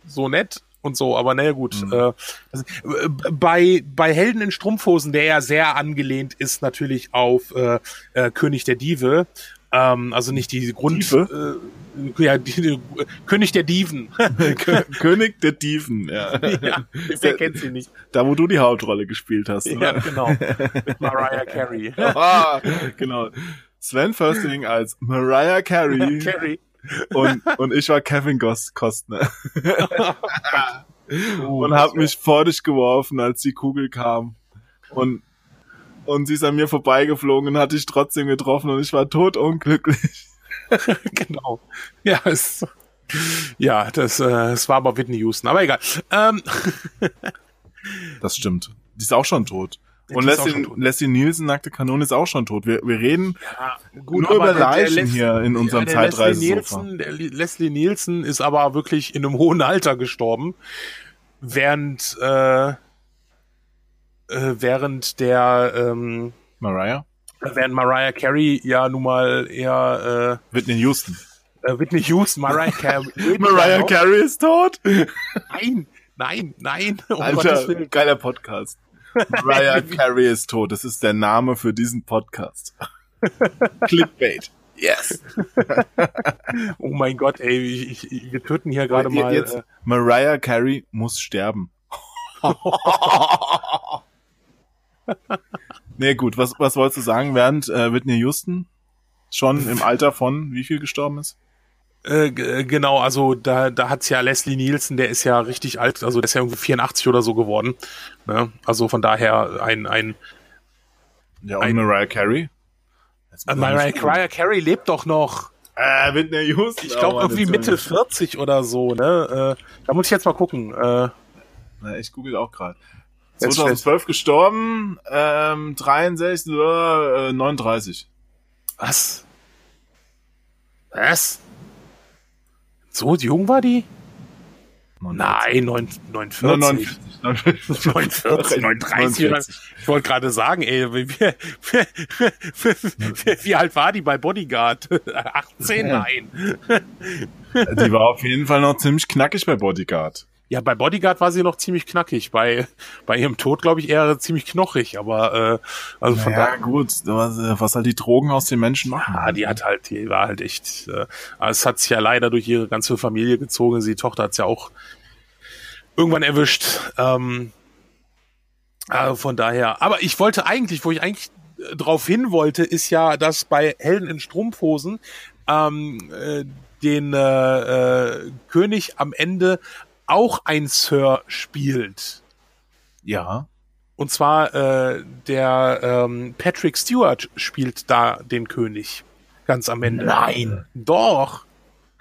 so nett und so, aber naja gut.
Mhm.
Äh, also, äh, bei, bei Helden in Strumpfhosen, der ja sehr angelehnt ist natürlich auf äh, äh, König der Diebe, ähm, also nicht die Grund...
Diebe?
Äh, ja, die, die, König der Dieven.
Kö- König der Dieven, ja.
ja, wer kennt sie nicht?
Da, wo du die Hauptrolle gespielt hast.
Ja,
Oder?
genau. Mit Mariah Carey.
Ah, genau. Sven Fösting als Mariah Carey
Carey.
Und, und ich war Kevin Gos Costner
Oh,
und hab mich vor dich geworfen, als die Kugel kam. Und, und sie ist an mir vorbeigeflogen und hat dich trotzdem getroffen und ich war totunglücklich.
genau. Ja, es, ja, das, äh, es war aber Whitney Houston, aber egal. Ähm,
Das stimmt. Die ist auch schon tot. Und Leslie, Nielsen, nackte Kanone, ist auch schon tot. Wir, wir reden
ja,
nur über Leichen hier in unserem
der Leslie
Zeitreisesofa.
Der Leslie Nielsen ist aber wirklich in einem hohen Alter gestorben, während äh, äh, während der ähm,
Mariah?
während Mariah Carey ja nun mal eher
Whitney Houston.
äh, äh, Whitney Houston, Mariah Carey,
Mariah Carey ist tot?
Nein, nein, nein. Um
Alter, geiler Podcast. Mariah Carey ist tot. Das ist der Name für diesen Podcast. Clickbait. Yes.
Oh mein Gott, ey, ich, ich, wir töten hier gerade mal.
Jetzt,
Äh,
Mariah Carey muss sterben. nee, gut, was, was wolltest du sagen, während äh, Whitney Houston schon im Alter von wie viel gestorben ist?
Äh, genau, also da, da hat's ja Leslie Nielsen, der ist ja richtig alt, also der ist ja irgendwie 84 oder so geworden. Ne? Also von daher ein, ein
Ja, und ein, Mariah Carey?
Äh, Mariah, Mariah Carey lebt doch noch.
Äh, Whitney Houston.
Ich glaube oh, irgendwie Mitte 40 oder so, ne? Äh, da muss ich jetzt mal gucken. Äh,
Na, ich google auch gerade. 2012 gestorben, ähm, 63, äh, 39.
Was? Was? So jung war die? 49. Nein, 49. 49, 49, 39. Ich wollte gerade sagen, ey, wie, wie, wie, wie, alt war die bei Bodyguard? 18? Nein.
Die war auf jeden Fall noch ziemlich knackig bei Bodyguard.
Ja, bei Bodyguard war sie noch ziemlich knackig. Bei, bei ihrem Tod, glaube ich, eher ziemlich knochig. Aber äh, also von
naja, gut, was, was halt die Drogen aus den Menschen machen.
Ja, die hat halt, die war halt echt. Äh, es hat sich ja leider durch ihre ganze Familie gezogen. Sie Tochter hat's ja auch irgendwann erwischt. Ähm, also von daher. Aber ich wollte eigentlich, wo ich eigentlich äh, drauf hin wollte, ist ja, dass bei Helden in Strumpfhosen ähm, äh, den äh, äh, König am Ende auch ein Sir spielt.
Ja.
Und zwar äh, der ähm, Patrick Stewart spielt da den König. Ganz am Ende.
Nein.
Doch.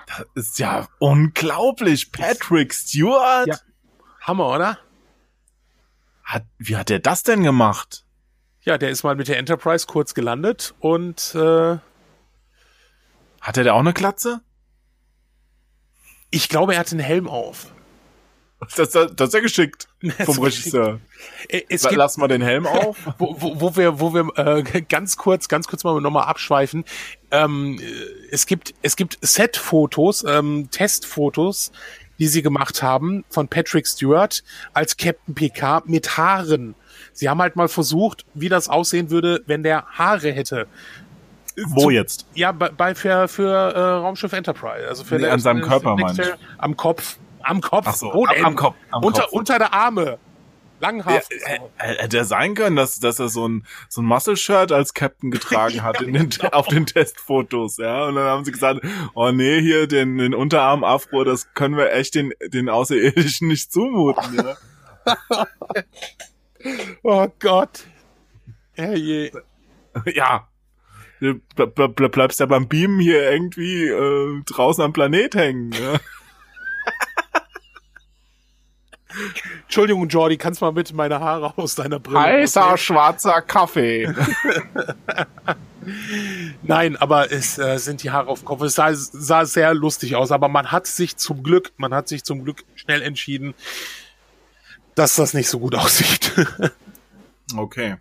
Das ist ja unglaublich. Patrick Stewart? Ja.
Hammer, oder?
Hat, wie hat er das denn gemacht?
Ja, der ist mal mit der Enterprise kurz gelandet und äh,
hat er da auch eine Klatze?
Ich glaube, er hat einen Helm auf.
Das, das, das ist ja geschickt vom Regisseur. Äh, es gibt, Lass mal den Helm auf.
Wo, wo, wo wir, wo wir äh, ganz kurz, ganz kurz mal nochmal abschweifen. Ähm, es gibt, es gibt Set-Fotos, ähm, Testfotos, die sie gemacht haben von Patrick Stewart als Captain PK mit Haaren. Sie haben halt mal versucht, wie das aussehen würde, wenn der Haare hätte.
Wo Zu, jetzt?
Ja, bei, bei für, für äh, Raumschiff Enterprise, also für
nee, der, an seinem Körper, Mann.
Am Kopf. Am Kopf.
Ach so, am, am, Kopf. Am
unter,
Kopf.
unter der Arme. Langhaft.
Ja, hätte er sein können, dass, dass er so ein, so ein Muscle-Shirt als Captain getragen hat in den, genau. auf den Testfotos, ja. Und dann haben sie gesagt, oh nee, hier den, den Unterarm-Afro, das können wir echt den, den Außerirdischen nicht zumuten, ja.
oh Gott. Herrje.
Ja. Du bleibst ja beim Beamen hier irgendwie äh, draußen am Planet hängen, ja.
Entschuldigung, Jordi, kannst mal bitte meine Haare aus deiner Brille.
Heißer okay? schwarzer Kaffee.
Nein, aber es äh, sind die Haare auf dem Kopf. Es sah, sah sehr lustig aus, aber man hat sich zum Glück, man hat sich zum Glück schnell entschieden, dass das nicht so gut aussieht.
okay.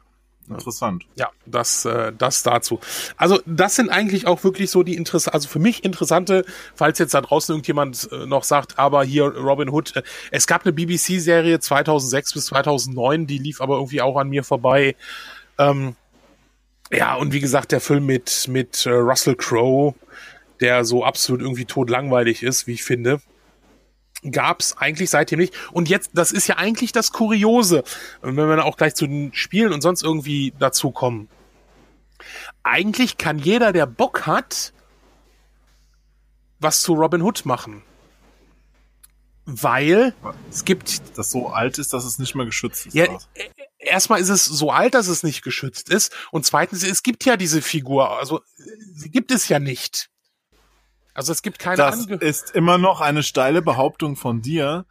Interessant.
Ja, das, äh, das dazu. Also das sind eigentlich auch wirklich so die interessant, also für mich interessante, falls jetzt da draußen irgendjemand äh, noch sagt, aber hier Robin Hood. Äh, es gab eine BBC-Serie 2006 bis 2009, die lief aber irgendwie auch an mir vorbei. Ähm, ja, und wie gesagt, der Film mit, mit äh, Russell Crowe, der so absolut irgendwie totlangweilig ist, wie ich finde gab's eigentlich seitdem nicht. Und jetzt, das ist ja eigentlich das Kuriose, wenn wir dann auch gleich zu den Spielen und sonst irgendwie dazu kommen. Eigentlich kann jeder, der Bock hat, was zu Robin Hood machen. Weil es gibt.
Das so alt ist, dass es nicht mehr geschützt ist.
Ja, äh, erstmal ist es so alt, dass es nicht geschützt ist. Und zweitens, es gibt ja diese Figur. Also, sie gibt es ja nicht. Also es gibt keine
Das Ange ist immer noch eine steile Behauptung von dir,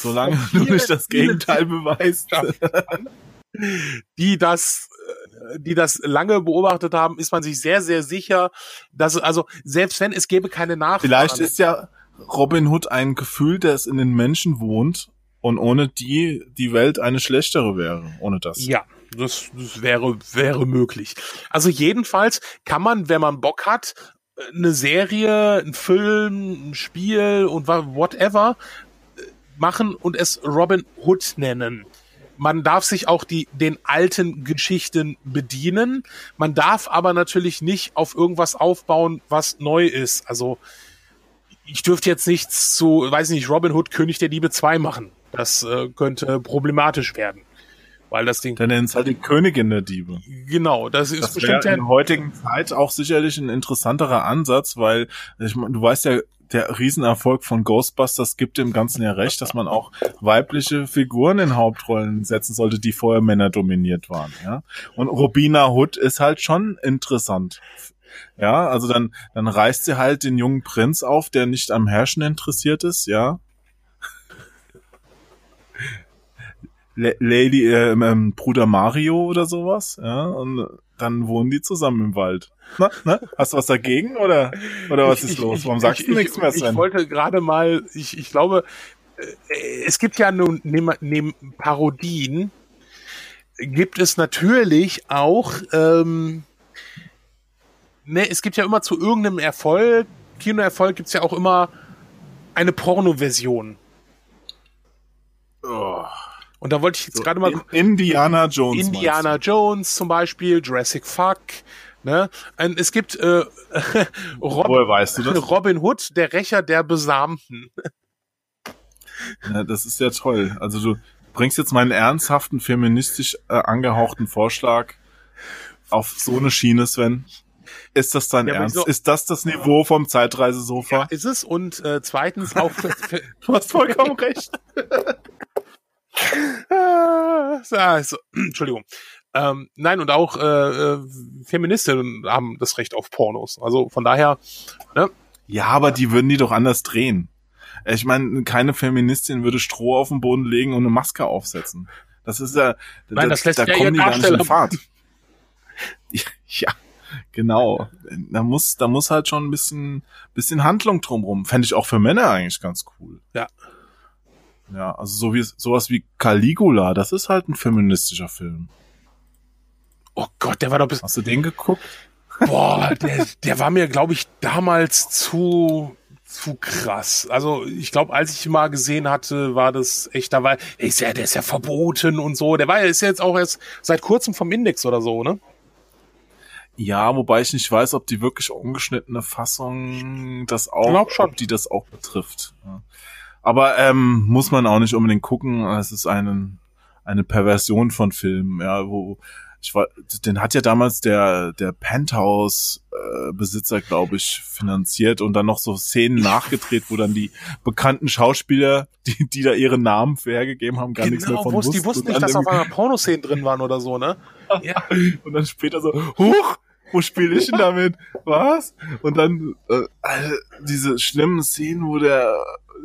solange du nicht das Gegenteil beweist.
die das die das lange beobachtet haben, ist man sich sehr, sehr sicher, dass also selbst wenn es gäbe keine Nachfrage.
Vielleicht ist ja Robin Hood ein Gefühl, das in den Menschen wohnt und ohne die die Welt eine schlechtere wäre, ohne das.
Ja, das, das wäre, wäre möglich. Also jedenfalls kann man, wenn man Bock hat, eine Serie, ein Film, ein Spiel und whatever äh, machen und es Robin Hood nennen. Man darf sich auch die, den alten Geschichten bedienen. Man darf aber natürlich nicht auf irgendwas aufbauen, was neu ist. Also, ich dürfte jetzt nichts zu, weiß nicht, Robin Hood König der Liebe 2 machen. Das äh, könnte problematisch werden. Weil das Ding.
Dann nennt es halt die Königin der Diebe.
Genau, das ist
das bestimmt in der heutigen Zeit auch sicherlich ein interessanterer Ansatz, weil ich, du weißt ja der Riesenerfolg von Ghostbusters gibt dem Ganzen ja recht, dass man auch weibliche Figuren in Hauptrollen setzen sollte, die vorher Männer dominiert waren. Ja? Und Robina Hood ist halt schon interessant. Ja, also dann, dann reißt sie halt den jungen Prinz auf, der nicht am Herrschen interessiert ist, ja. Lady, äh, ähm, Bruder Mario oder sowas, ja, und dann wohnen die zusammen im Wald. Na, na? Hast du was dagegen oder, oder was ist ich, los? Warum sagst ich, du nichts mehr,
Sven? Ich wollte gerade mal, ich, ich glaube, äh, es gibt ja nun neben, neben Parodien gibt es natürlich auch, ähm, ne, es gibt ja immer zu irgendeinem Erfolg, Kinoerfolg gibt's ja auch immer eine Porno-Version. Oh. Und da wollte ich jetzt so, gerade mal.
Indiana Jones.
Indiana Jones zum Beispiel, Jurassic Fuck. Ne? Es gibt äh,
Rob Woher weißt du?
Robin Hood, der Rächer der Besamten.
Ja, das ist ja toll. Also du bringst jetzt meinen ernsthaften, feministisch äh, angehauchten Vorschlag auf so eine Schiene, Sven. Ist das dein ja, Ernst? So, ist das das Niveau vom Zeitreisesofa? Ja,
ist es. Und äh, zweitens auch...
du hast vollkommen recht.
also, Entschuldigung. Ähm, nein, und auch äh, äh, Feministinnen haben das Recht auf Pornos. Also von daher.
Ne? Ja, aber die würden die doch anders drehen. Ich meine, keine Feministin würde Stroh auf den Boden legen und eine Maske aufsetzen. Das ist ja,
Nein, das, das lässt
da ja kommen die gar nicht in Fahrt. Ja, ja, genau. Da muss, da muss halt schon ein bisschen, bisschen Handlung drumrum. Fände ich auch für Männer eigentlich ganz cool.
Ja.
Ja, also so wie, sowas wie Caligula, das ist halt ein feministischer Film.
Oh Gott, der war doch bis.
Hast du den geguckt?
Boah, der, der war mir, glaube ich, damals zu, zu krass. Also ich glaube, als ich ihn mal gesehen hatte, war das echt, da war, der ist ja, der ist ja verboten und so. Der war ja, ist ja jetzt auch erst seit kurzem vom Index oder so, ne?
Ja, wobei ich nicht weiß, ob die wirklich ungeschnittene Fassung das auch, ob die das auch betrifft. Ja. Aber ähm, muss man auch nicht unbedingt gucken. Es ist eine, eine Perversion von Filmen, ja, wo ich war, den hat ja damals der der Penthouse äh, glaube ich, finanziert und dann noch so Szenen nachgedreht, wo dann die bekannten Schauspieler, die die da ihre Namen hergegeben haben, gar genau, nichts mehr von wussten.
Die wussten nicht, dass auf einmal Pornoszenen drin waren oder so, ne?
ja. Und dann später so, huch, wo spiele ich denn damit? Was? Und dann äh, diese schlimmen Szenen, wo der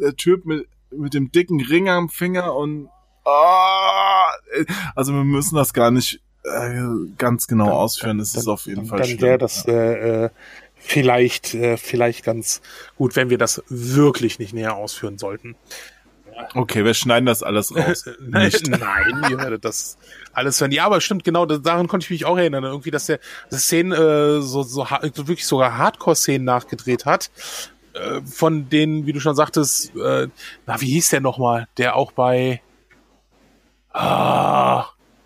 der Typ mit, mit dem dicken Ring am Finger und oh, also wir müssen das gar nicht äh, ganz genau dann, ausführen. Das dann, ist auf jeden
dann,
Fall
Dann wäre das äh, äh, vielleicht, äh, vielleicht ganz gut, wenn wir das wirklich nicht näher ausführen sollten.
Okay, wir schneiden das alles raus.
nein, nein, ihr werdet das alles hören. Ja, aber stimmt, genau, daran konnte ich mich auch erinnern. Irgendwie, dass der Szenen äh, so, so wirklich sogar Hardcore-Szenen nachgedreht hat, äh, von denen, wie du schon sagtest, äh, na, wie hieß der nochmal? Der auch bei ah,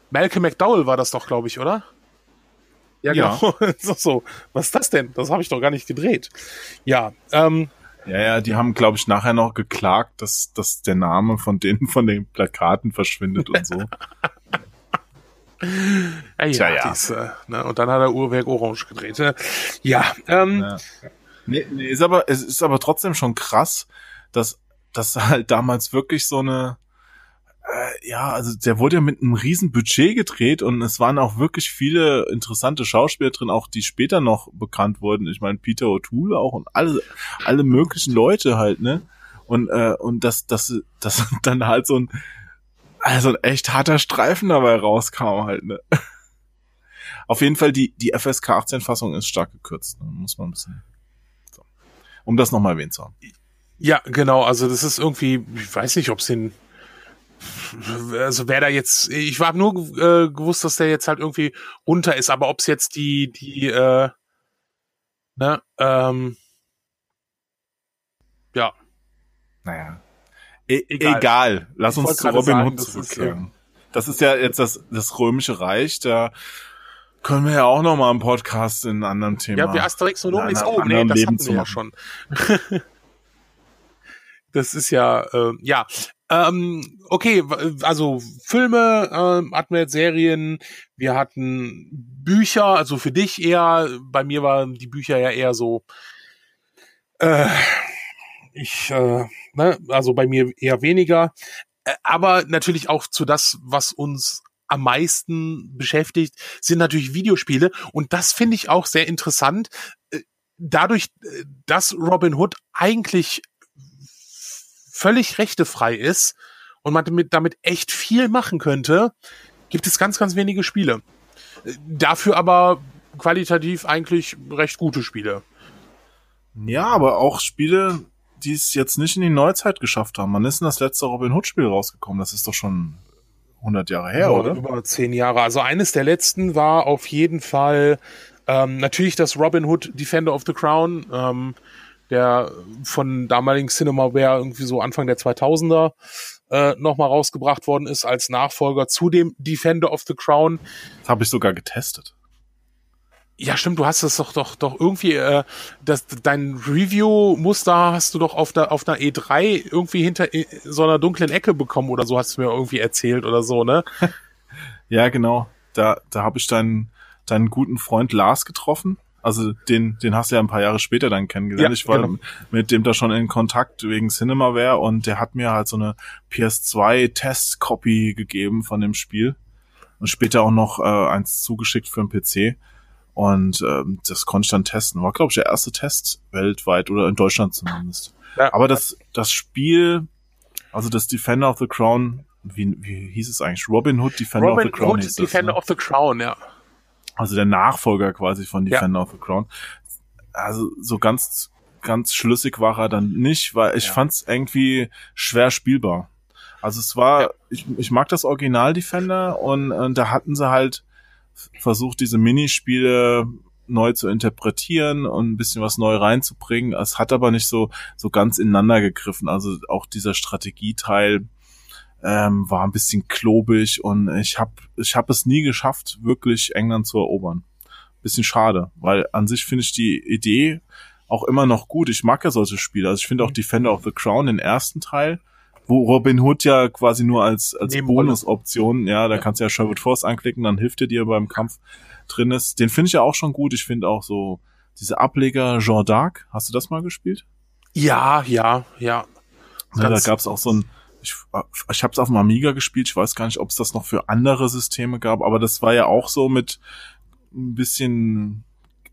Malcolm McDowell war das doch, glaube ich, oder? Ja, genau. Ja. so, so. Was ist das denn? Das habe ich doch gar nicht gedreht. Ja, ähm,
ja, ja, die haben, glaube ich, nachher noch geklagt, dass, dass der Name von denen von den Plakaten verschwindet und so.
ja, ja, Tja, ja. Dies, äh, ne? Und dann hat er Uhrwerk Orange gedreht. Äh, ja, ähm, ja.
Nee, nee, ist aber, es ist aber trotzdem schon krass, dass, dass halt damals wirklich so eine, äh, ja, also der wurde ja mit einem riesen Budget gedreht und es waren auch wirklich viele interessante Schauspieler drin, auch die später noch bekannt wurden. Ich meine, Peter O'Toole auch und alle, alle möglichen Leute halt, ne? Und, äh, und dass, dass, dass dann halt so ein, also ein echt harter Streifen dabei rauskam halt, ne? Auf jeden Fall, die, die FSK 18 Fassung ist stark gekürzt, ne? muss man ein bisschen um das nochmal erwähnt zu haben.
Ja, genau. Also das ist irgendwie, ich weiß nicht, ob es den also wer da jetzt, ich habe nur äh, gewusst, dass der jetzt halt irgendwie runter ist, aber ob es jetzt die, die, äh, ne, ähm, ja.
Naja. E egal. egal. Lass ich uns zu Robin Hood zurückkehren. Das ist ja jetzt das, das römische Reich, da können wir ja auch noch mal im Podcast in einem anderen Thema.
Ja, wie Asterix und Obelix. Oh, nee, das Leben hatten wir ja schon. das ist ja, äh, ja. Ähm, okay, also Filme ähm, hatten wir jetzt Serien, wir hatten Bücher, also für dich eher, bei mir waren die Bücher ja eher so, äh, ich, äh, ne, also bei mir eher weniger. Äh, aber natürlich auch zu das, was uns am meisten beschäftigt, sind natürlich Videospiele. Und das finde ich auch sehr interessant. Äh, dadurch, äh, dass Robin Hood eigentlich völlig rechtefrei ist und man damit, damit echt viel machen könnte, gibt es ganz, ganz wenige Spiele. Dafür aber qualitativ eigentlich recht gute Spiele.
Ja, aber auch Spiele, die es jetzt nicht in die Neuzeit geschafft haben. Man ist in das letzte Robin Hood Spiel rausgekommen. Das ist doch schon 100 Jahre her, ja, oder?
Über 10 Jahre. Also eines der letzten war auf jeden Fall ähm, natürlich das Robin Hood Defender of the Crown, ähm, der von damaligen Cinemaware irgendwie so Anfang der 2000er äh, nochmal rausgebracht worden ist als Nachfolger zu dem Defender of the Crown.
Das habe ich sogar getestet.
Ja, stimmt, du hast es doch doch doch irgendwie äh, das dein Review Muster hast du doch auf der auf einer E3 irgendwie hinter äh, so einer dunklen Ecke bekommen oder so hast du mir irgendwie erzählt oder so, ne?
ja, genau. Da da habe ich deinen deinen guten Freund Lars getroffen. Also den den hast du ja ein paar Jahre später dann kennengelernt. Ja, ich war genau. mit dem da schon in Kontakt wegen Cinemaware und der hat mir halt so eine PS2 Test Copy gegeben von dem Spiel und später auch noch äh, eins zugeschickt für den PC. Und ähm, das konnte ich dann testen. War, glaube ich, der erste Test weltweit oder in Deutschland zumindest. Ja. Aber das, das Spiel, also das Defender of the Crown, wie, wie hieß es eigentlich? Robin Hood Defender Robin of the Crown. Robin Hood
Defender
das,
ne? of the Crown, ja.
Also der Nachfolger quasi von Defender ja. of the Crown. Also so ganz, ganz schlüssig war er dann nicht, weil ich ja. fand es irgendwie schwer spielbar. Also es war, ja. ich, ich mag das Original Defender und, und da hatten sie halt versucht, diese Minispiele neu zu interpretieren und ein bisschen was neu reinzubringen. Es hat aber nicht so, so ganz ineinander gegriffen. Also auch dieser Strategieteil ähm, war ein bisschen klobig und ich habe ich hab es nie geschafft, wirklich England zu erobern. Bisschen schade, weil an sich finde ich die Idee auch immer noch gut. Ich mag ja solche Spiele. Also ich finde auch Defender of the Crown, den ersten Teil, wo Robin Hood ja quasi nur als, als Bonusoption, ja, da ja. kannst du ja Sherwood Force anklicken, dann hilft er dir beim Kampf drin ist. Den finde ich ja auch schon gut. Ich finde auch so diese Ableger Jean d'Arc. Hast du das mal gespielt?
Ja, ja, ja.
ja da gab es auch so ein, ich, ich habe es auf dem Amiga gespielt. Ich weiß gar nicht, ob es das noch für andere Systeme gab, aber das war ja auch so mit ein bisschen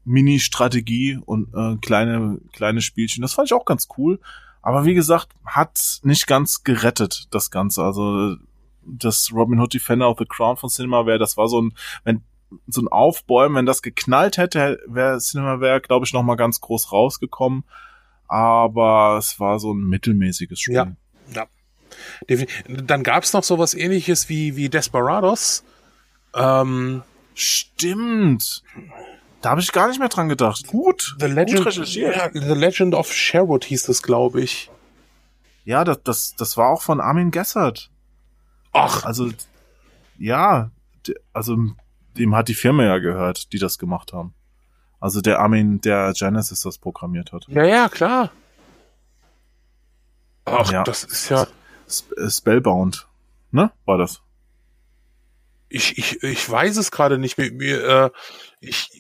Mini-Strategie und äh, kleine kleine Spielchen. Das fand ich auch ganz cool. Aber wie gesagt, hat nicht ganz gerettet, das Ganze. Also das Robin Hood Defender of the Crown von Cinema wäre, das war so ein, wenn so ein Aufbäumen, wenn das geknallt hätte, wäre Cinema wäre, glaube ich, noch mal ganz groß rausgekommen. Aber es war so ein mittelmäßiges Spiel.
Ja, ja. Dann gab es noch sowas ähnliches wie, wie Desperados.
Ähm, Stimmt. Da habe ich gar nicht mehr dran gedacht. Gut.
The Legend, gut ja, The Legend of Sherwood hieß es, glaube ich.
Ja, das, das, das war auch von Armin Gessert.
Ach.
Also, ja, also dem hat die Firma ja gehört, die das gemacht haben. Also der Armin, der Genesis das programmiert hat.
Ja, ja, klar. Ach, ja. das ist ja.
Spellbound, ne? War das?
Ich, ich, ich weiß es gerade nicht. Mir, mir, äh, ich,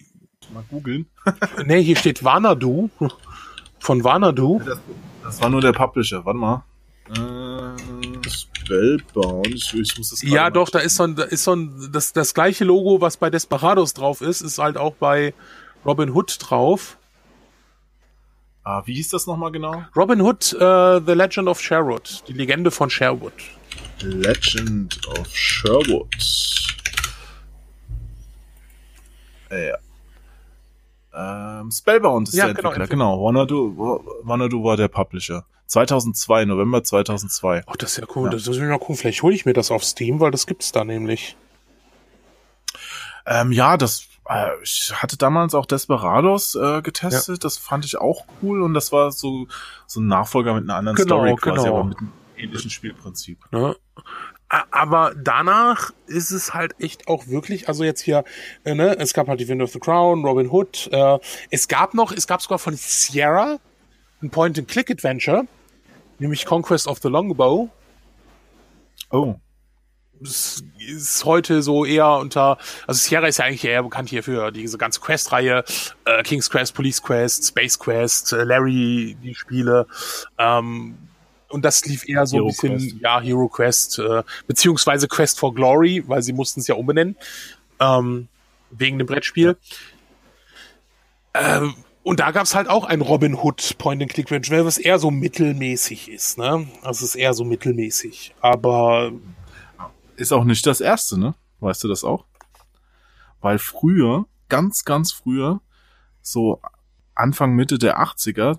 mal googeln.
nee, hier steht Vanadu. Von Vanadu.
Das, das, war nur der Publisher. Warte mal. Äh, Spellbound. Ich, ich muss das
ja, doch, da ist so ein, da ist so ein, das, das gleiche Logo, was bei Desperados drauf ist, ist halt auch bei Robin Hood drauf.
Ah, wie hieß das nochmal genau?
Robin Hood, uh, The Legend of Sherwood. Die Legende von Sherwood.
Legend of Sherwood. Ja. Ähm, Spellbound ist ja, der genau, Entwickler, genau. Wanadu, Wanadu war der Publisher. 2002, November 2002.
Ach, das ist ja cool. Ja. Das ist ja cool. Vielleicht hole ich mir das auf Steam, weil das gibt's da nämlich.
Ähm, ja, das äh, ich hatte damals auch Desperados äh, getestet. Ja. Das fand ich auch cool und das war so so ein Nachfolger mit einer anderen genau, Story quasi, genau. aber mit einem ähnlichen Spielprinzip.
Ja aber danach ist es halt echt auch wirklich, also jetzt hier, äh, ne, es gab halt die Wind of the Crown, Robin Hood, äh, es gab noch, es gab sogar von Sierra ein Point-and-Click-Adventure, nämlich Conquest of the Longbow.
Oh.
Es ist heute so eher unter, also Sierra ist ja eigentlich eher bekannt hier für diese ganze Quest-Reihe, äh, King's Quest, Police Quest, Space Quest, äh, Larry, die Spiele, ähm, und das lief eher so Hero ein bisschen, Quest. ja, Hero Quest, äh, beziehungsweise Quest for Glory, weil sie mussten es ja umbenennen, ähm, wegen dem Brettspiel. Ähm, und da gab's halt auch ein Robin Hood Point-and-Click-Adventure, was eher so mittelmäßig ist, ne? Also es ist eher so mittelmäßig. Aber
ist auch nicht das erste, ne? Weißt du das auch? Weil früher, ganz, ganz früher, so Anfang, Mitte der 80er,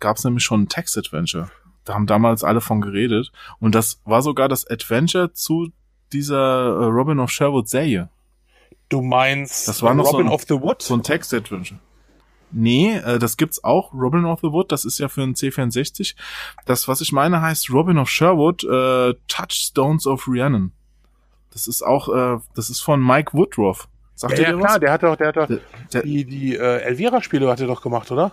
gab's nämlich schon ein Text-Adventure. Da haben damals alle von geredet. Und das war sogar das Adventure zu dieser äh, Robin of Sherwood Serie.
Du meinst
das war noch
Robin
so ein,
of the Wood?
So ein Text-Adventure. Nee, äh, das gibt's auch. Robin of the Wood, das ist ja für ein C64. Das, was ich meine, heißt Robin of Sherwood, äh, Touchstones of Rhiannon. Das ist auch, äh, das ist von Mike Woodruff.
Sagt ja, ja klar, was? der hat doch, der hat doch der, der, die, die äh, Elvira-Spiele hat er doch gemacht, oder?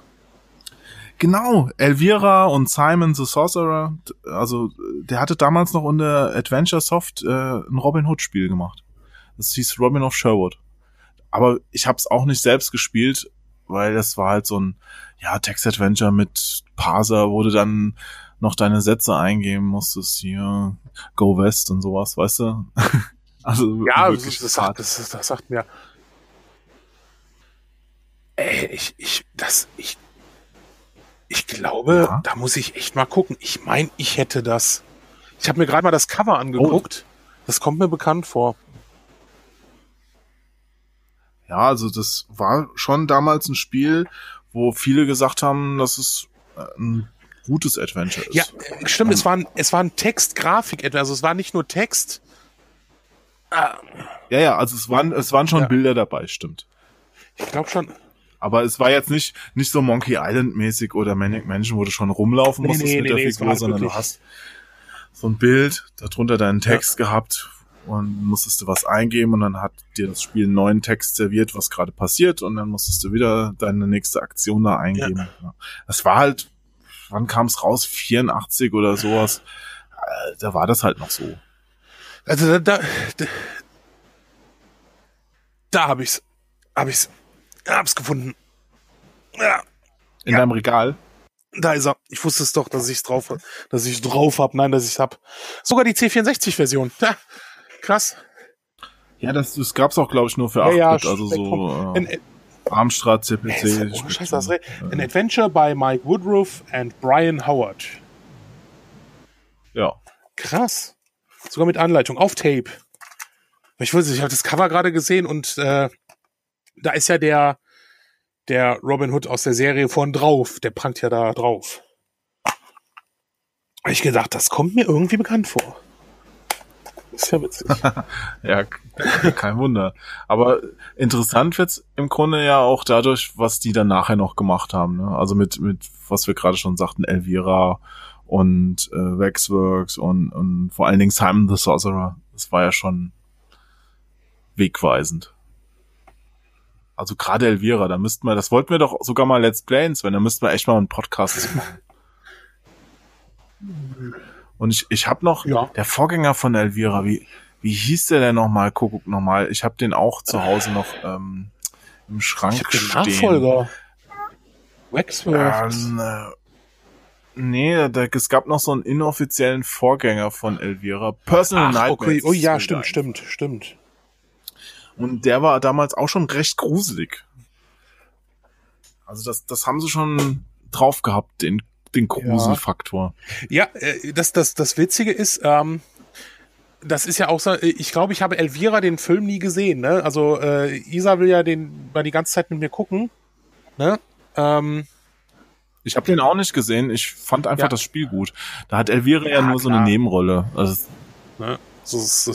Genau, Elvira und Simon the Sorcerer. Also, der hatte damals noch unter Adventure Soft äh, ein Robin Hood-Spiel gemacht. Das hieß Robin of Sherwood. Aber ich habe es auch nicht selbst gespielt, weil das war halt so ein ja Text-Adventure mit Parser, wo du dann noch deine Sätze eingeben musstest hier Go West und sowas, weißt du?
also ja, das, das, sagt, das, das sagt mir. Ey, ich ich das ich ich glaube, ja. da muss ich echt mal gucken. Ich meine, ich hätte das. Ich habe mir gerade mal das Cover angeguckt. Oh. Das kommt mir bekannt vor.
Ja, also das war schon damals ein Spiel, wo viele gesagt haben, dass es äh, ein gutes Adventure ist.
Ja, äh, stimmt, es war ein, es war ein Text-Grafik, also es war nicht nur Text.
Ah. Ja, ja, also es waren, es waren schon ja. Bilder dabei, stimmt.
Ich glaube schon.
Aber es war jetzt nicht, nicht so Monkey Island mäßig oder Manic Mansion, wo du schon rumlaufen nee, musstest nee, mit nee, der Figur, sondern du hast so ein Bild, darunter deinen Text ja. gehabt, und musstest du was eingeben und dann hat dir das Spiel einen neuen Text serviert, was gerade passiert und dann musstest du wieder deine nächste Aktion da eingeben. Ja. Das war halt, wann kam es raus? 84 oder sowas. Äh, da war das halt noch so.
Also da, da, da, da habe ich's, habe ich's, hab's gefunden.
Ja. In ja. deinem Regal?
Da ist er. Ich wusste es doch, dass ich's drauf, dass ich drauf hab. Nein, dass ich's hab. Sogar die C64-Version. Ja. Krass.
Ja, das, das gab's auch, glaube ich, nur für 8 ja, ja, also so äh, in, Amstrad, CPC. Äh,
oh, Scheiße, das äh, An Adventure by Mike Woodruff and Brian Howard.
Ja.
Krass. Sogar mit Anleitung auf Tape. Ich wusste, ich habe das Cover gerade gesehen und äh, da ist ja der der Robin Hood aus der Serie von drauf. Der prangt ja da drauf. Hab ich gedacht, das kommt mir irgendwie bekannt vor.
Ist ja witzig. ja, kein Wunder. Aber interessant wird's im Grunde ja auch dadurch, was die dann nachher noch gemacht haben. Ne? Also mit, mit, was wir gerade schon sagten, Elvira und äh, Waxworks und, und vor allen Dingen Simon the Sorcerer. Das war ja schon wegweisend. Also gerade Elvira, da müssten wir, das wollten wir doch sogar mal Let's Plays, wenn da müssten wir echt mal einen Podcast machen. Und ich, ich habe noch ja. der Vorgänger von Elvira, wie, wie hieß der denn nochmal? Guck, nochmal. Ich habe den auch zu Hause noch ähm, im Schrank ich stehen. Den Nachfolger.
Waxworth.
Ähm, äh, nee, da, es gab noch so einen inoffiziellen Vorgänger von Elvira. Personal Ach, Nightmares.
Okay. Oh ja, stimmt, stimmt, stimmt.
Und der war damals auch schon recht gruselig. Also das, das haben sie schon drauf gehabt, den den Gruselfaktor.
Ja, ja äh, das, das, das Witzige ist, ähm, das ist ja auch so, ich glaube, ich habe Elvira den Film nie gesehen, ne? Also äh, Isa will ja den mal die ganze Zeit mit mir gucken. Ne? Ähm,
ich habe den auch nicht gesehen. Ich fand einfach ja. das Spiel gut. Da hat Elvira ja, ja nur klar. so eine Nebenrolle. Also,
ne? so, so,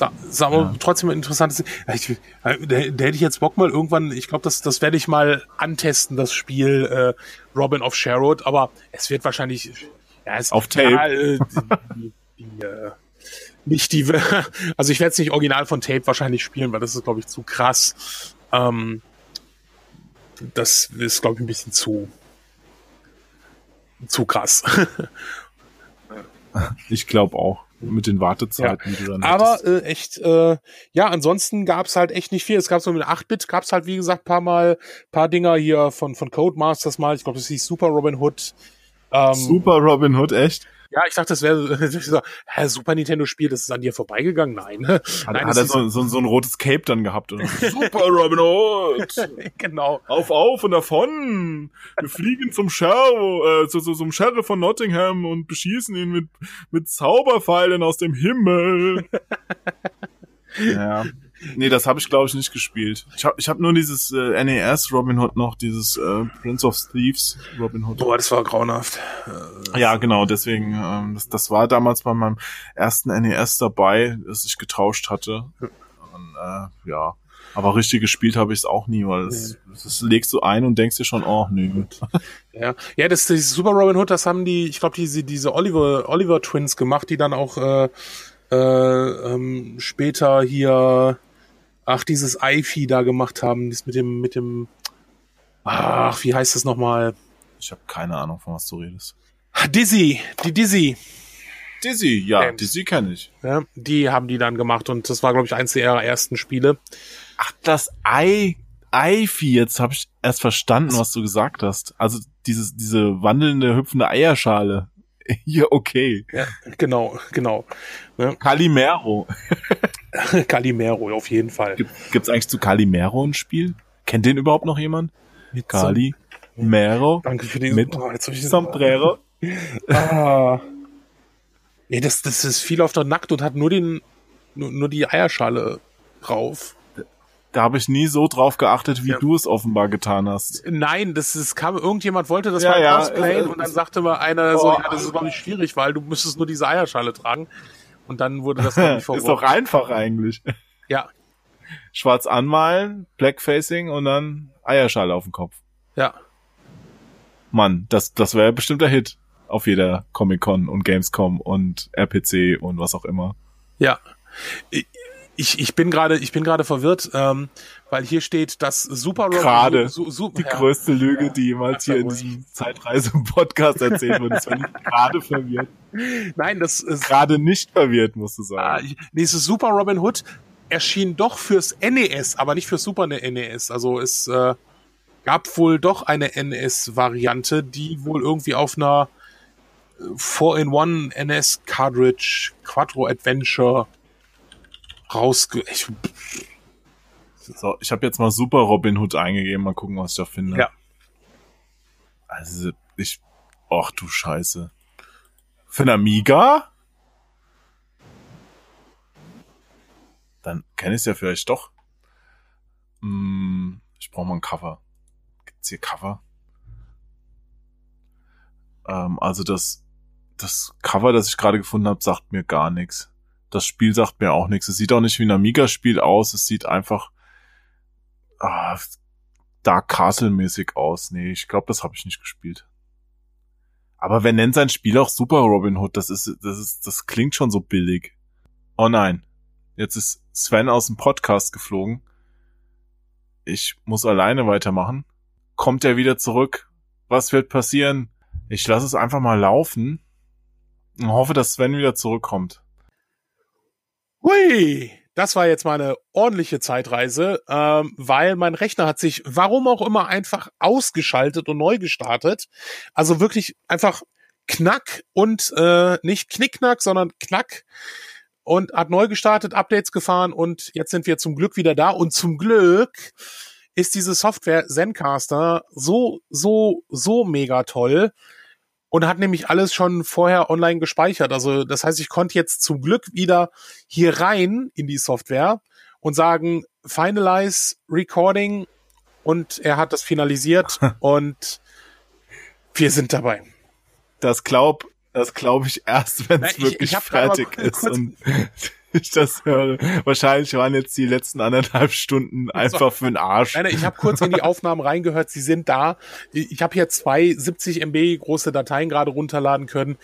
ist aber ja. trotzdem ein interessantes. Ich, äh, da, da, hätte ich jetzt Bock mal irgendwann, ich glaube, das, das werde ich mal antesten, das Spiel äh, Robin of Sherwood, aber es wird wahrscheinlich
ja, es, auf Tape. Äh,
die, die, äh, nicht die, also ich werde es nicht original von Tape wahrscheinlich spielen, weil das ist, glaube ich, zu krass. Ähm, das ist, glaube ich, ein bisschen zu zu krass.
ich glaube auch. Mit den Wartezeiten,
Ja.
die du dann
Aber äh, echt, äh, ja, ansonsten gab's halt echt nicht viel. Es gab so mit 8-Bit, gab's halt, wie gesagt, paar Mal, paar Dinger hier von, von Codemasters mal. Ich glaube, das hieß Super Robin Hood. Ähm,
Super Robin Hood, echt?
Ja, ich dachte, das wäre so, hä, Super Nintendo Spiel, das ist an dir vorbeigegangen. Nein.
Hat,
Nein,
hat er so, so, so ein rotes Cape dann gehabt? Oder? Super Robin Hood!
genau.
Auf, auf und davon! Wir fliegen zum Sheriff, äh, zu, zu, zum Sheriff von Nottingham und beschießen ihn mit, mit Zauberpfeilen aus dem Himmel. ja. Nee, das habe ich glaube ich nicht gespielt. Ich habe ich hab nur dieses äh, NES Robin Hood noch, dieses äh, Prince of Thieves Robin Hood.
Boah, das war grauenhaft.
Ja, genau, deswegen, ähm, das, das war damals bei meinem ersten NES dabei, das ich getauscht hatte. Und, äh, ja. Aber richtig gespielt habe ich es auch nie, weil das, das legst du ein und denkst dir schon, oh nö.
Ja, ja, das, das Super Robin Hood, das haben die, ich glaube, diese, diese Oliver, Oliver Twins gemacht, die dann auch äh, äh, ähm, später hier, ach, dieses Eifi da gemacht haben, das mit dem, mit dem, ach, wie heißt das nochmal?
Ich habe keine Ahnung, von was du redest.
Dizzy, die Dizzy,
Dizzy, ja,
Games.
Dizzy kenne ich.
ja, die haben die dann gemacht und das war, glaube ich, eins der ersten Spiele.
Ach, das Ei, Eifi, jetzt habe ich erst verstanden, was du gesagt hast. Also dieses, diese wandelnde, hüpfende Eierschale. Ja, okay.
Ja, genau, genau.
Calimero.
Calimero, auf jeden Fall.
Gibt, gibt's eigentlich zu Calimero ein Spiel? Kennt den überhaupt noch jemand?
Mit
Calimero
Danke für den
mit
oh, jetzt ich
Sombrero.
Ah. Nee, das, das ist viel auf der Nackt und hat nur den, nur, nur die Eierschale drauf.
Da habe ich nie so drauf geachtet, wie
Ja.
du es offenbar getan hast.
Nein, das ist, kam, irgendjemand wollte das
Ja,
mal
ja,
cosplayen
äh,
und dann sagte mal einer so,
Oh.
ja, das ist glaube ich schwierig, weil du müsstest nur diese Eierschale tragen. Und dann wurde das glaub ich
Ist doch
verworfen.
einfach eigentlich.
Ja,
Schwarz anmalen, Blackfacing und dann Eierschale auf dem Kopf.
ja.
Mann, das, das wäre bestimmt der Hit auf jeder Comic-Con und Gamescom und RPC und was auch immer.
Ja. Ich, ich bin gerade, ich bin gerade verwirrt, ähm, weil hier steht, dass Super Robin
Gerade.
Su, Su,
Die
ja.
größte Lüge, die jemals hier in diesem Zeitreise-Podcast erzählt wurde. Das war nicht gerade verwirrt.
Nein, das ist
Gerade nicht verwirrt, musst du
Ah,
sagen.
ich- dieses Super Robin Hood erschien doch fürs NES, aber nicht fürs Super NES. Also es äh, gab wohl doch eine NES-Variante, die wohl irgendwie auf einer äh, 4-in-1 NES-Cartridge Quattro Adventure rausge... Ich,
So, ich habe jetzt mal Super Robin Hood eingegeben, mal gucken, was ich da finde.
Ja.
Also, ich. Ach du Scheiße. Für ein Amiga? Dann kenne ich es ja vielleicht doch. Hm, ich brauche mal ein Cover. Gibt's hier Cover? Ähm, also das, das Cover, das ich gerade gefunden habe, sagt mir gar nichts. Das Spiel sagt mir auch nichts. Es sieht auch nicht wie ein Amiga-Spiel aus. Es sieht einfach ah, Dark Castle-mäßig aus. Nee, ich glaube, das habe ich nicht gespielt. Aber wer nennt sein Spiel auch Super Robin Hood? Das ist, das ist, das klingt schon so billig. Oh nein. Jetzt ist Sven aus dem Podcast geflogen. Ich muss alleine weitermachen. Kommt er wieder zurück? Was wird passieren? Ich lasse es einfach mal laufen und hoffe, dass Sven wieder zurückkommt.
Hui! Das war jetzt mal eine ordentliche Zeitreise, ähm, weil mein Rechner hat sich, warum auch immer, einfach ausgeschaltet und neu gestartet. Also wirklich einfach knack und äh, nicht knickknack, sondern knack und hat neu gestartet, Updates gefahren und jetzt sind wir zum Glück wieder da und zum Glück ist diese Software Zencaster so, so, so mega toll und hat nämlich alles schon vorher online gespeichert. Also das heißt, ich konnte jetzt zum Glück wieder hier rein in die Software und sagen, finalize recording und er hat das finalisiert und wir sind dabei.
Das glaub, das glaube ich erst, wenn es
ich-
wirklich
ich
fertig ist
kurz-
ich das höre. Wahrscheinlich waren jetzt die letzten anderthalb Stunden einfach für den Arsch.
Nein, ich habe kurz in die Aufnahmen reingehört, sie sind da. Ich habe hier zwei 70 MB große Dateien gerade runterladen können.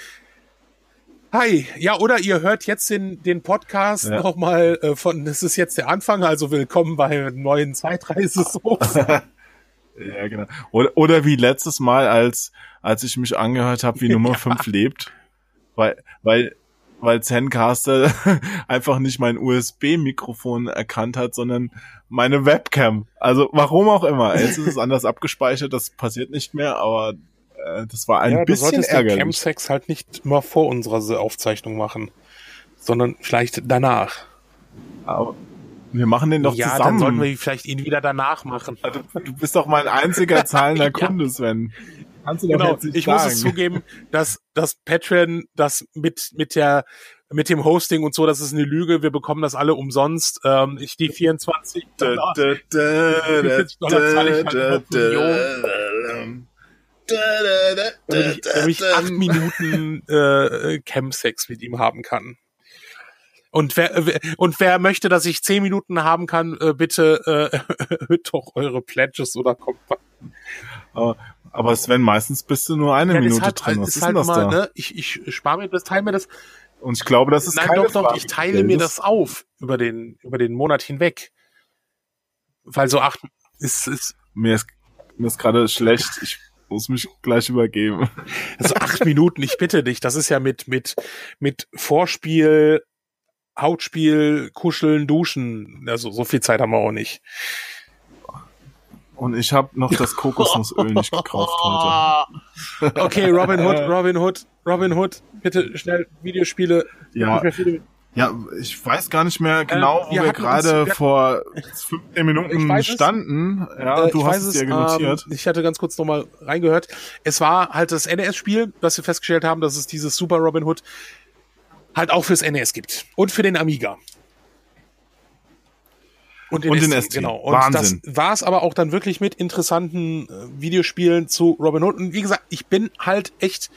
Hi, ja, oder ihr hört jetzt den, den Podcast
Ja.
nochmal äh, von, das ist jetzt der Anfang, also willkommen bei neuen Zeitreise.
Ja, genau. Oder, oder wie letztes Mal, als, als ich mich angehört habe, wie Nummer 5 lebt. Weil, weil weil Zencaster einfach nicht mein USB-Mikrofon erkannt hat, sondern meine Webcam. Also warum auch immer. Jetzt ist es anders abgespeichert, das passiert nicht mehr, aber äh, das war ein
ja,
bisschen
du
ärgerlich.
den Chemsex halt nicht immer vor unserer Aufzeichnung machen, sondern vielleicht danach.
Aber wir machen den doch
ja,
zusammen.
dann sollten wir vielleicht ihn wieder danach machen.
Also, du bist doch mein einziger zahlender
Ja.
Kunde, Sven. Kannst du doch
Genau, ich
sagen.
muss es zugeben, dass dass Patreon das mit mit der mit dem Hosting und so, das ist eine Lüge. Wir bekommen das alle umsonst. Ähm, ich die 24
Da,
Dollar,
da, da,
44 Dollar zahle ich halt damit damit acht Minuten äh, Chemsex mit ihm haben kann. Und wer, und wer möchte, dass ich zehn Minuten haben kann, äh, bitte äh, erhöht doch eure Pledges oder kommt.
Aber, aber Sven, meistens bist du nur eine
Ja,
Minute
deshalb,
drin. Was
ist
ist
halt
das
mal,
da?
ne, ich, ich spare mir das, teile mir das.
Und ich glaube, das ist
Nein,
keine
doch, doch,
Frage
ich teile mir das auf über den, über den Monat hinweg. Weil so acht, ist, ist,
Mir ist, mir ist gerade schlecht. Ich muss mich gleich übergeben.
also acht Minuten, ich bitte dich, das ist ja mit, mit, mit Vorspiel, Hautspiel, Kuscheln, Duschen. Also so viel Zeit haben wir auch nicht.
Und ich habe noch das Kokosnussöl nicht gekauft heute.
Okay, Robin Hood, Robin Hood, Robin Hood, bitte schnell Videospiele.
Ja. Ja, ich weiß gar nicht mehr genau, wo
wir
gerade vor 15
Ich
Minuten
weiß es.
standen. Ja,
Äh,
du hast es dir genotiert.
Ähm, ich hatte ganz kurz nochmal reingehört. Es war halt das NES-Spiel, was wir festgestellt haben, dass es dieses Super Robin Hood halt auch fürs NES gibt. Und für den Amiga. Und
Und den ST.
Genau. Und
Wahnsinn.
das war es aber auch dann wirklich mit interessanten äh, Videospielen zu Robin Hood. Und wie gesagt, ich bin halt echt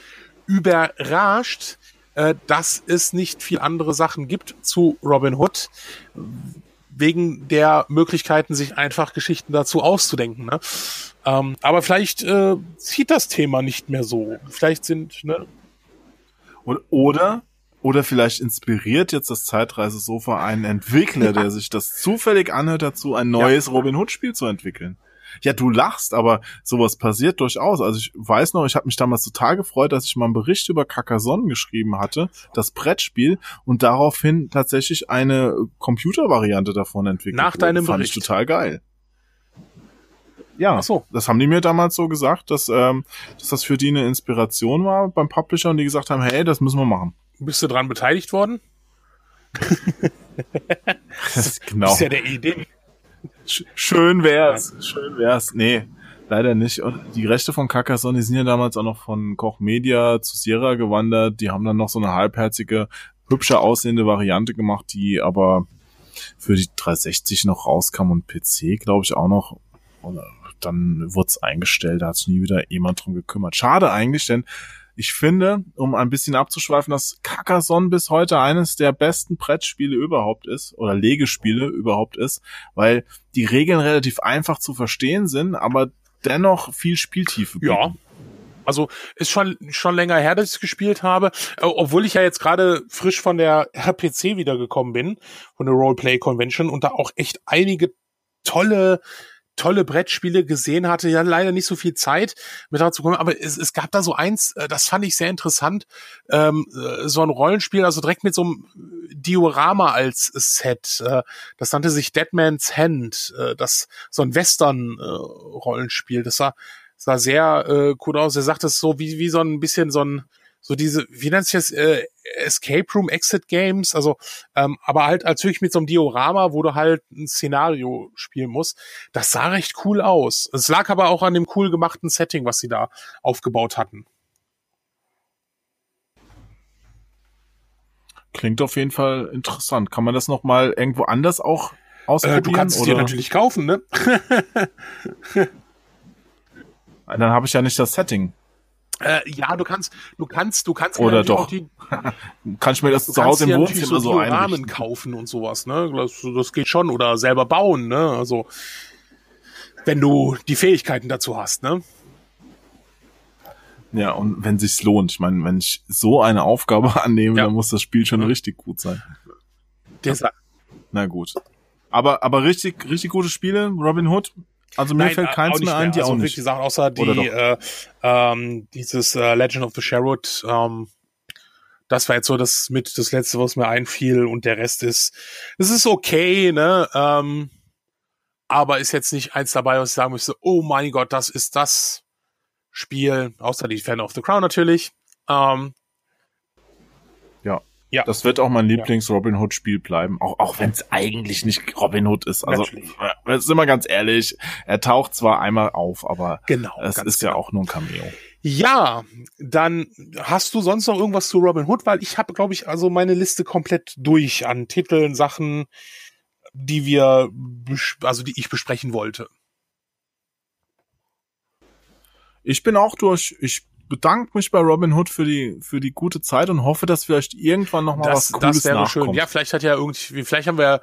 überrascht, äh, dass es nicht viel andere Sachen gibt zu Robin Hood wegen der Möglichkeiten, sich einfach Geschichten dazu auszudenken. Ne? Ähm, aber vielleicht äh, zieht das Thema nicht mehr so. Vielleicht sind, ne?
Und- Oder, oder vielleicht inspiriert jetzt das Zeitreisesofa einen Entwickler, der sich das zufällig anhört dazu, ein neues Robin Hood Spiel zu entwickeln. Ja, du lachst, aber sowas passiert durchaus. Also ich weiß noch, ich habe mich damals total gefreut, dass ich mal einen Bericht über Carcassonne geschrieben hatte, das Brettspiel, und daraufhin tatsächlich eine Computervariante davon entwickelt
Nach
wurde.
deinem
Fand
Bericht.
ich total geil. Ja,
Ach so.
das haben die mir damals so gesagt, dass, ähm, dass das für die eine Inspiration war beim Publisher und die gesagt haben, hey, das müssen wir machen.
Bist du dran beteiligt worden?
genau.
Das ist ja der Idee.
Sch- Schön wär's. Schön wär's. Nee, leider nicht. Und die Rechte von Carcassonne, die sind ja damals auch noch von Koch Media zu Sierra gewandert. Die haben dann noch so eine halbherzige, hübsche aussehende Variante gemacht, die aber für die 360 noch rauskam und PC, glaube ich, auch noch. Und dann wurd's eingestellt, da hat sich nie wieder jemand drum gekümmert. Schade eigentlich, denn ich finde, um ein bisschen abzuschweifen, dass Carcassonne bis heute eines der besten Brettspiele überhaupt ist oder Legespiele überhaupt ist, weil die Regeln relativ einfach zu verstehen sind, aber dennoch viel Spieltiefe bieten.
Ja. Also ist schon schon länger her, dass ich es gespielt habe, äh, obwohl ich ja jetzt gerade frisch von der RPC wiedergekommen bin, von der Roleplay Convention und da auch echt einige tolle tolle Brettspiele gesehen hatte, ja leider nicht so viel Zeit mit dazu kommen, aber es, es gab da so eins, äh, das fand ich sehr interessant, ähm, äh, so ein Rollenspiel, also direkt mit so einem Diorama als Set, äh, das nannte sich Deadman's Hand, äh, das so ein Western äh, Rollenspiel, das war sah sehr äh, cool aus. Er sagt es so wie wie so ein bisschen so ein so diese wie nennt sich das äh, Escape Room Exit Games, also ähm, aber halt als wirklich mit so einem Diorama, wo du halt ein Szenario spielen musst. Das sah recht cool aus. Es lag aber auch an dem cool gemachten Setting, was sie da aufgebaut hatten.
Klingt auf jeden Fall interessant. Kann man das noch mal irgendwo anders auch ausprobieren?
Äh, du kannst es
oder?
dir natürlich kaufen, ne?
Dann habe ich ja nicht das Setting.
Äh, ja, du kannst, du kannst, du kannst
Oder doch.
auch die,
Kann ich mir das zu Hause im Wohnzimmer
so Dioramen
einrichten?
kaufen und sowas, ne? Das, das geht schon oder selber bauen, ne? Also wenn du die Fähigkeiten dazu hast, ne?
Ja, und wenn sich's lohnt. Ich meine, wenn ich so eine Aufgabe annehme,
Ja.
dann muss das Spiel schon
Ja.
richtig gut sein.
Deshalb.
Na gut. Aber, aber richtig, richtig gute Spiele, Robin Hood. Also mir
Nein,
fällt
äh,
keins mehr ein, die
also
auch nicht.
Sachen, außer die, äh, ähm, dieses äh, Legend of the Sherwood, ähm, das war jetzt so das mit das letzte, was mir einfiel und der Rest ist, es ist okay, ne? Ähm, aber ist jetzt nicht eins dabei, was ich sagen müsste, oh mein Gott, das ist das Spiel, außer die Fan of the Crown natürlich. Ähm,
Ja.
Ja.
Das wird auch mein Lieblings-Robin Hood-Spiel bleiben, auch, auch wenn es eigentlich nicht Robin Hood ist. Also, äh, sind wir ganz ehrlich, er taucht zwar einmal auf, aber
genau.
es ist ja
genau.
auch nur ein Cameo.
Ja, dann hast du sonst noch irgendwas zu Robin Hood, weil ich habe, glaube ich, also meine Liste komplett durch an Titeln, Sachen, die wir, also die ich besprechen wollte.
Ich bin auch durch. Ich bedanke mich bei Robin Hood für die für die gute Zeit und hoffe, dass vielleicht irgendwann noch mal
Das,
was Cooles
das wäre
nachkommt.
schön. Ja, vielleicht hat ja irgendwie, vielleicht haben wir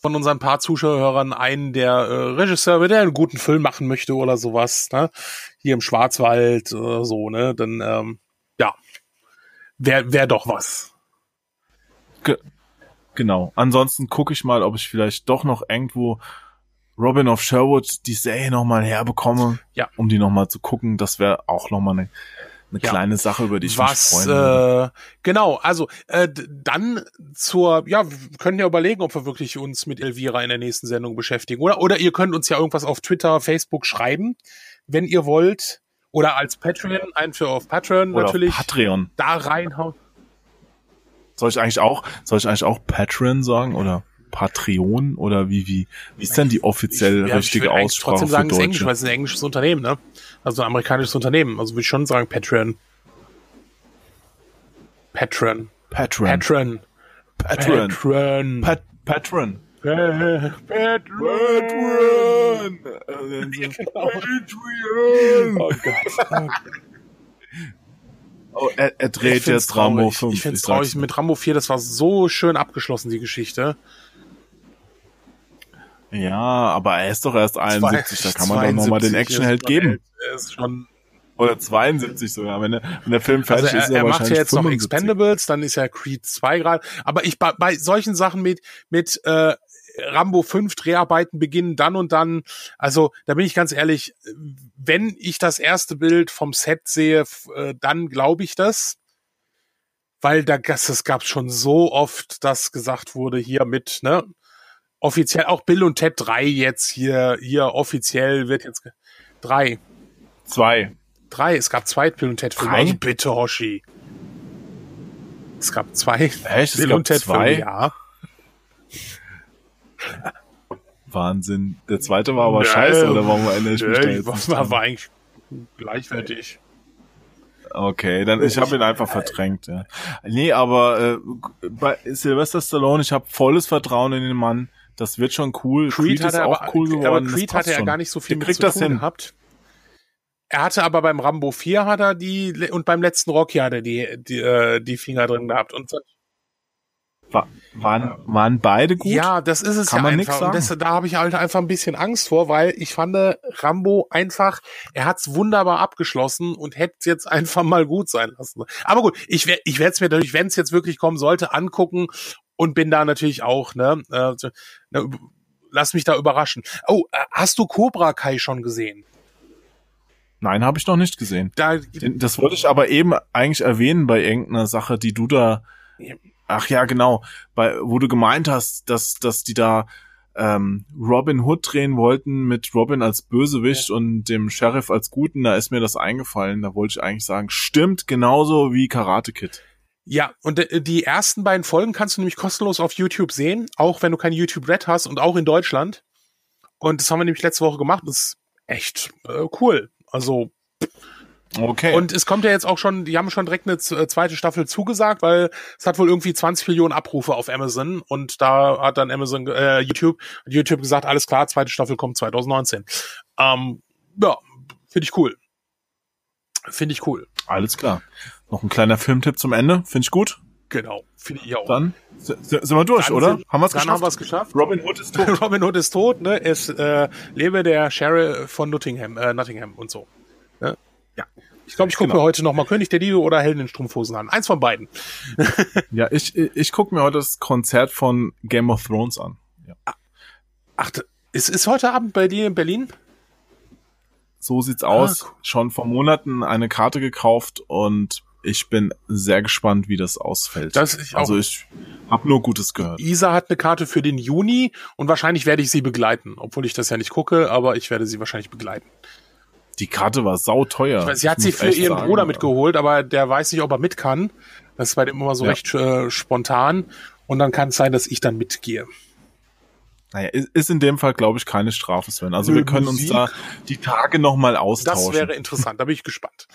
von unseren paar Zuschauern einen, der äh, Regisseur, der einen guten Film machen möchte oder sowas, ne? Hier im Schwarzwald oder so, ne? Dann, ähm, ja, wäre wär doch was.
Genau. Ansonsten gucke ich mal, ob ich vielleicht doch noch irgendwo Robin of Sherwood die Serie noch mal herbekomme,
Ja.
um die noch mal zu gucken. Das wäre auch noch mal eine, eine
Ja.
kleine Sache, über die ich
was,
mich freuen würde.
äh, genau, also äh, dann zur, ja, wir können ja überlegen, ob wir wirklich uns mit Elvira in der nächsten Sendung beschäftigen. Oder, oder ihr könnt uns ja irgendwas auf Twitter, Facebook schreiben, wenn ihr wollt. Oder als Patreon, ein für auf Patreon
Oder
natürlich.
auf Patreon.
da reinhauen.
Soll ich eigentlich auch, soll ich eigentlich auch Patreon sagen oder Patreon oder wie wie wie ist denn die offiziell
Ja, ich
richtige
würde eigentlich
Aussprache
trotzdem
für
sagen, es ist Englisch,
Deutsche?
weil es ist ein englisches Unternehmen, ne? Also ein amerikanisches Unternehmen. Also würde ich schon sagen Patreon. Patreon.
Patreon.
Patreon.
Patreon.
Patreon.
Pat Patreon.
Patreon.
Patreon.
Genau.
Patreon.
Oh Gott.
Oh, er, er
Ich
dreht jetzt Rambo
traurig.
5.
Ich finde es traurig. Mit Rambo 4, das war so schön abgeschlossen, die Geschichte.
Ja, aber er ist doch erst 71, da kann man doch nochmal den
72
Actionheld geben.
Er ist schon,
Oder 72 sogar, wenn der, wenn der Film fertig
also er,
ist, er,
er macht ja jetzt noch
75.
Expendables, dann ist ja Creed 2 gerade. Aber ich bei, bei solchen Sachen mit, mit äh, Rambo 5 Dreharbeiten beginnen dann und dann, also da bin ich ganz ehrlich, wenn ich das erste Bild vom Set sehe, äh, dann glaube ich das. Weil da das, das gab schon so oft, dass gesagt wurde, hier mit, ne, offiziell, auch Bill und Ted 3 jetzt hier, hier offiziell wird jetzt drei.
Zwei.
Drei, es gab zwei Bill und Ted Filme.
Drei?
Also bitte, Hoshi. Es gab zwei
Echt?
Bill und Ted
zwei?
Filme, ja.
Wahnsinn. Der zweite war aber scheiße, oder warum
Nö, war,
nicht
war,
dran?
war eigentlich gleichwertig.
Okay, dann ich habe ihn einfach verdrängt. Ja. Nee, aber äh, bei Sylvester Stallone, ich habe volles Vertrauen in den Mann. Das wird schon cool.
Creed,
ist
hatte
auch
aber,
cool geworden.
aber Creed hatte ja gar nicht so viel
Der
mit zu tun
hin.
gehabt. Er hatte aber beim Rambo 4 hat er die und beim letzten Rocky hat er die die, äh, die Finger drin gehabt und so-
Wa- Waren, waren beide gut?
Ja, das ist es
Kann
ja
man nix
einfach. Und das,
sagen.
da habe ich halt einfach ein bisschen Angst vor, weil ich fand Rambo einfach, er hat's wunderbar abgeschlossen und hätte es jetzt einfach mal gut sein lassen. Aber gut, ich werde ich werde es mir natürlich, wenn es jetzt wirklich kommen sollte, angucken und bin da natürlich auch, ne, äh, ne lass mich da überraschen. Oh, äh, hast du Cobra Kai schon gesehen?
Nein, habe ich noch nicht gesehen.
Da
Das wollte ich aber eben eigentlich erwähnen bei irgendeiner Sache, die du da. Ach ja, genau, bei wo du gemeint hast, dass dass die da ähm, Robin Hood drehen wollten mit Robin als Bösewicht und dem Sheriff als Guten. Da ist mir das eingefallen. Da wollte ich eigentlich sagen, stimmt genauso wie Karate Kid.
Ja, und äh, die ersten beiden Folgen kannst du nämlich kostenlos auf YouTube sehen, auch wenn du kein YouTube Red hast und auch in Deutschland. Und das haben wir nämlich letzte Woche gemacht. Das ist echt äh, cool. Also
Okay.
und es kommt ja jetzt auch schon, die haben schon direkt eine äh, zweite Staffel zugesagt, weil es hat wohl irgendwie 20 Millionen Abrufe auf Amazon und da hat dann Amazon, äh, YouTube, YouTube gesagt, alles klar, zweite Staffel kommt 2019. Ähm, ja, finde ich cool. Finde ich cool.
alles klar. Noch ein kleiner Filmtipp zum Ende. Finde ich gut.
Genau, finde ich auch.
Dann sind wir durch,
Dann
oder?
sind-
haben wir es
Dann
geschafft?
haben wir es geschafft.
Robin Hood ist tot.
Robin Hood ist tot, ne? Es äh, lebe der Sheriff von Nottingham, äh, Nottingham und so. Ne? Ja. Ich glaube, ich gucke
Genau.
mir heute noch mal König der Diebe oder Helden in Strumpfhosen an. Eins von beiden.
ja, ich, ich, gucke mir heute das Konzert von Game of Thrones an. Ja.
Ach, d- ist, ist heute Abend bei dir in Berlin?
So sieht's aus.
Ah, cool.
Schon vor Monaten eine Karte gekauft und ich bin sehr gespannt, wie das ausfällt.
Das ich
also
auch.
ich habe nur Gutes gehört.
Isa hat eine Karte für den Juni und wahrscheinlich werde ich sie begleiten, obwohl ich das ja nicht gucke, aber ich werde sie wahrscheinlich begleiten.
Die Karte war sauteuer.
Ich weiß, sie hat sie für ihren
sagen.
Bruder mitgeholt, aber der weiß nicht, ob er mit kann. Das ist bei dem immer so
Ja.
recht äh, spontan. Und dann kann es sein, dass ich dann mitgehe.
Naja, ist- ist in dem Fall, glaube ich, keine Strafe, Sven. Also
Nö,
wir können
Musik.
uns da die Tage nochmal
Das
austauschen.
wäre interessant, da bin ich gespannt.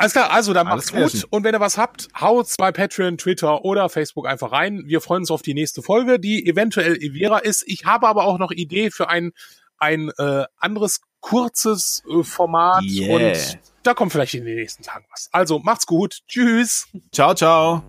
Alles klar, also dann
Alles
macht's gut. Und wenn ihr was habt, haut's bei Patreon, Twitter oder Facebook einfach rein. Wir freuen uns auf die nächste Folge, die eventuell Evera ist. Ich habe aber auch noch Idee für ein, ein äh, anderes kurzes äh, Format
Yeah.
und da kommt vielleicht in den nächsten Tagen was. Also macht's gut. Tschüss.
Ciao, ciao.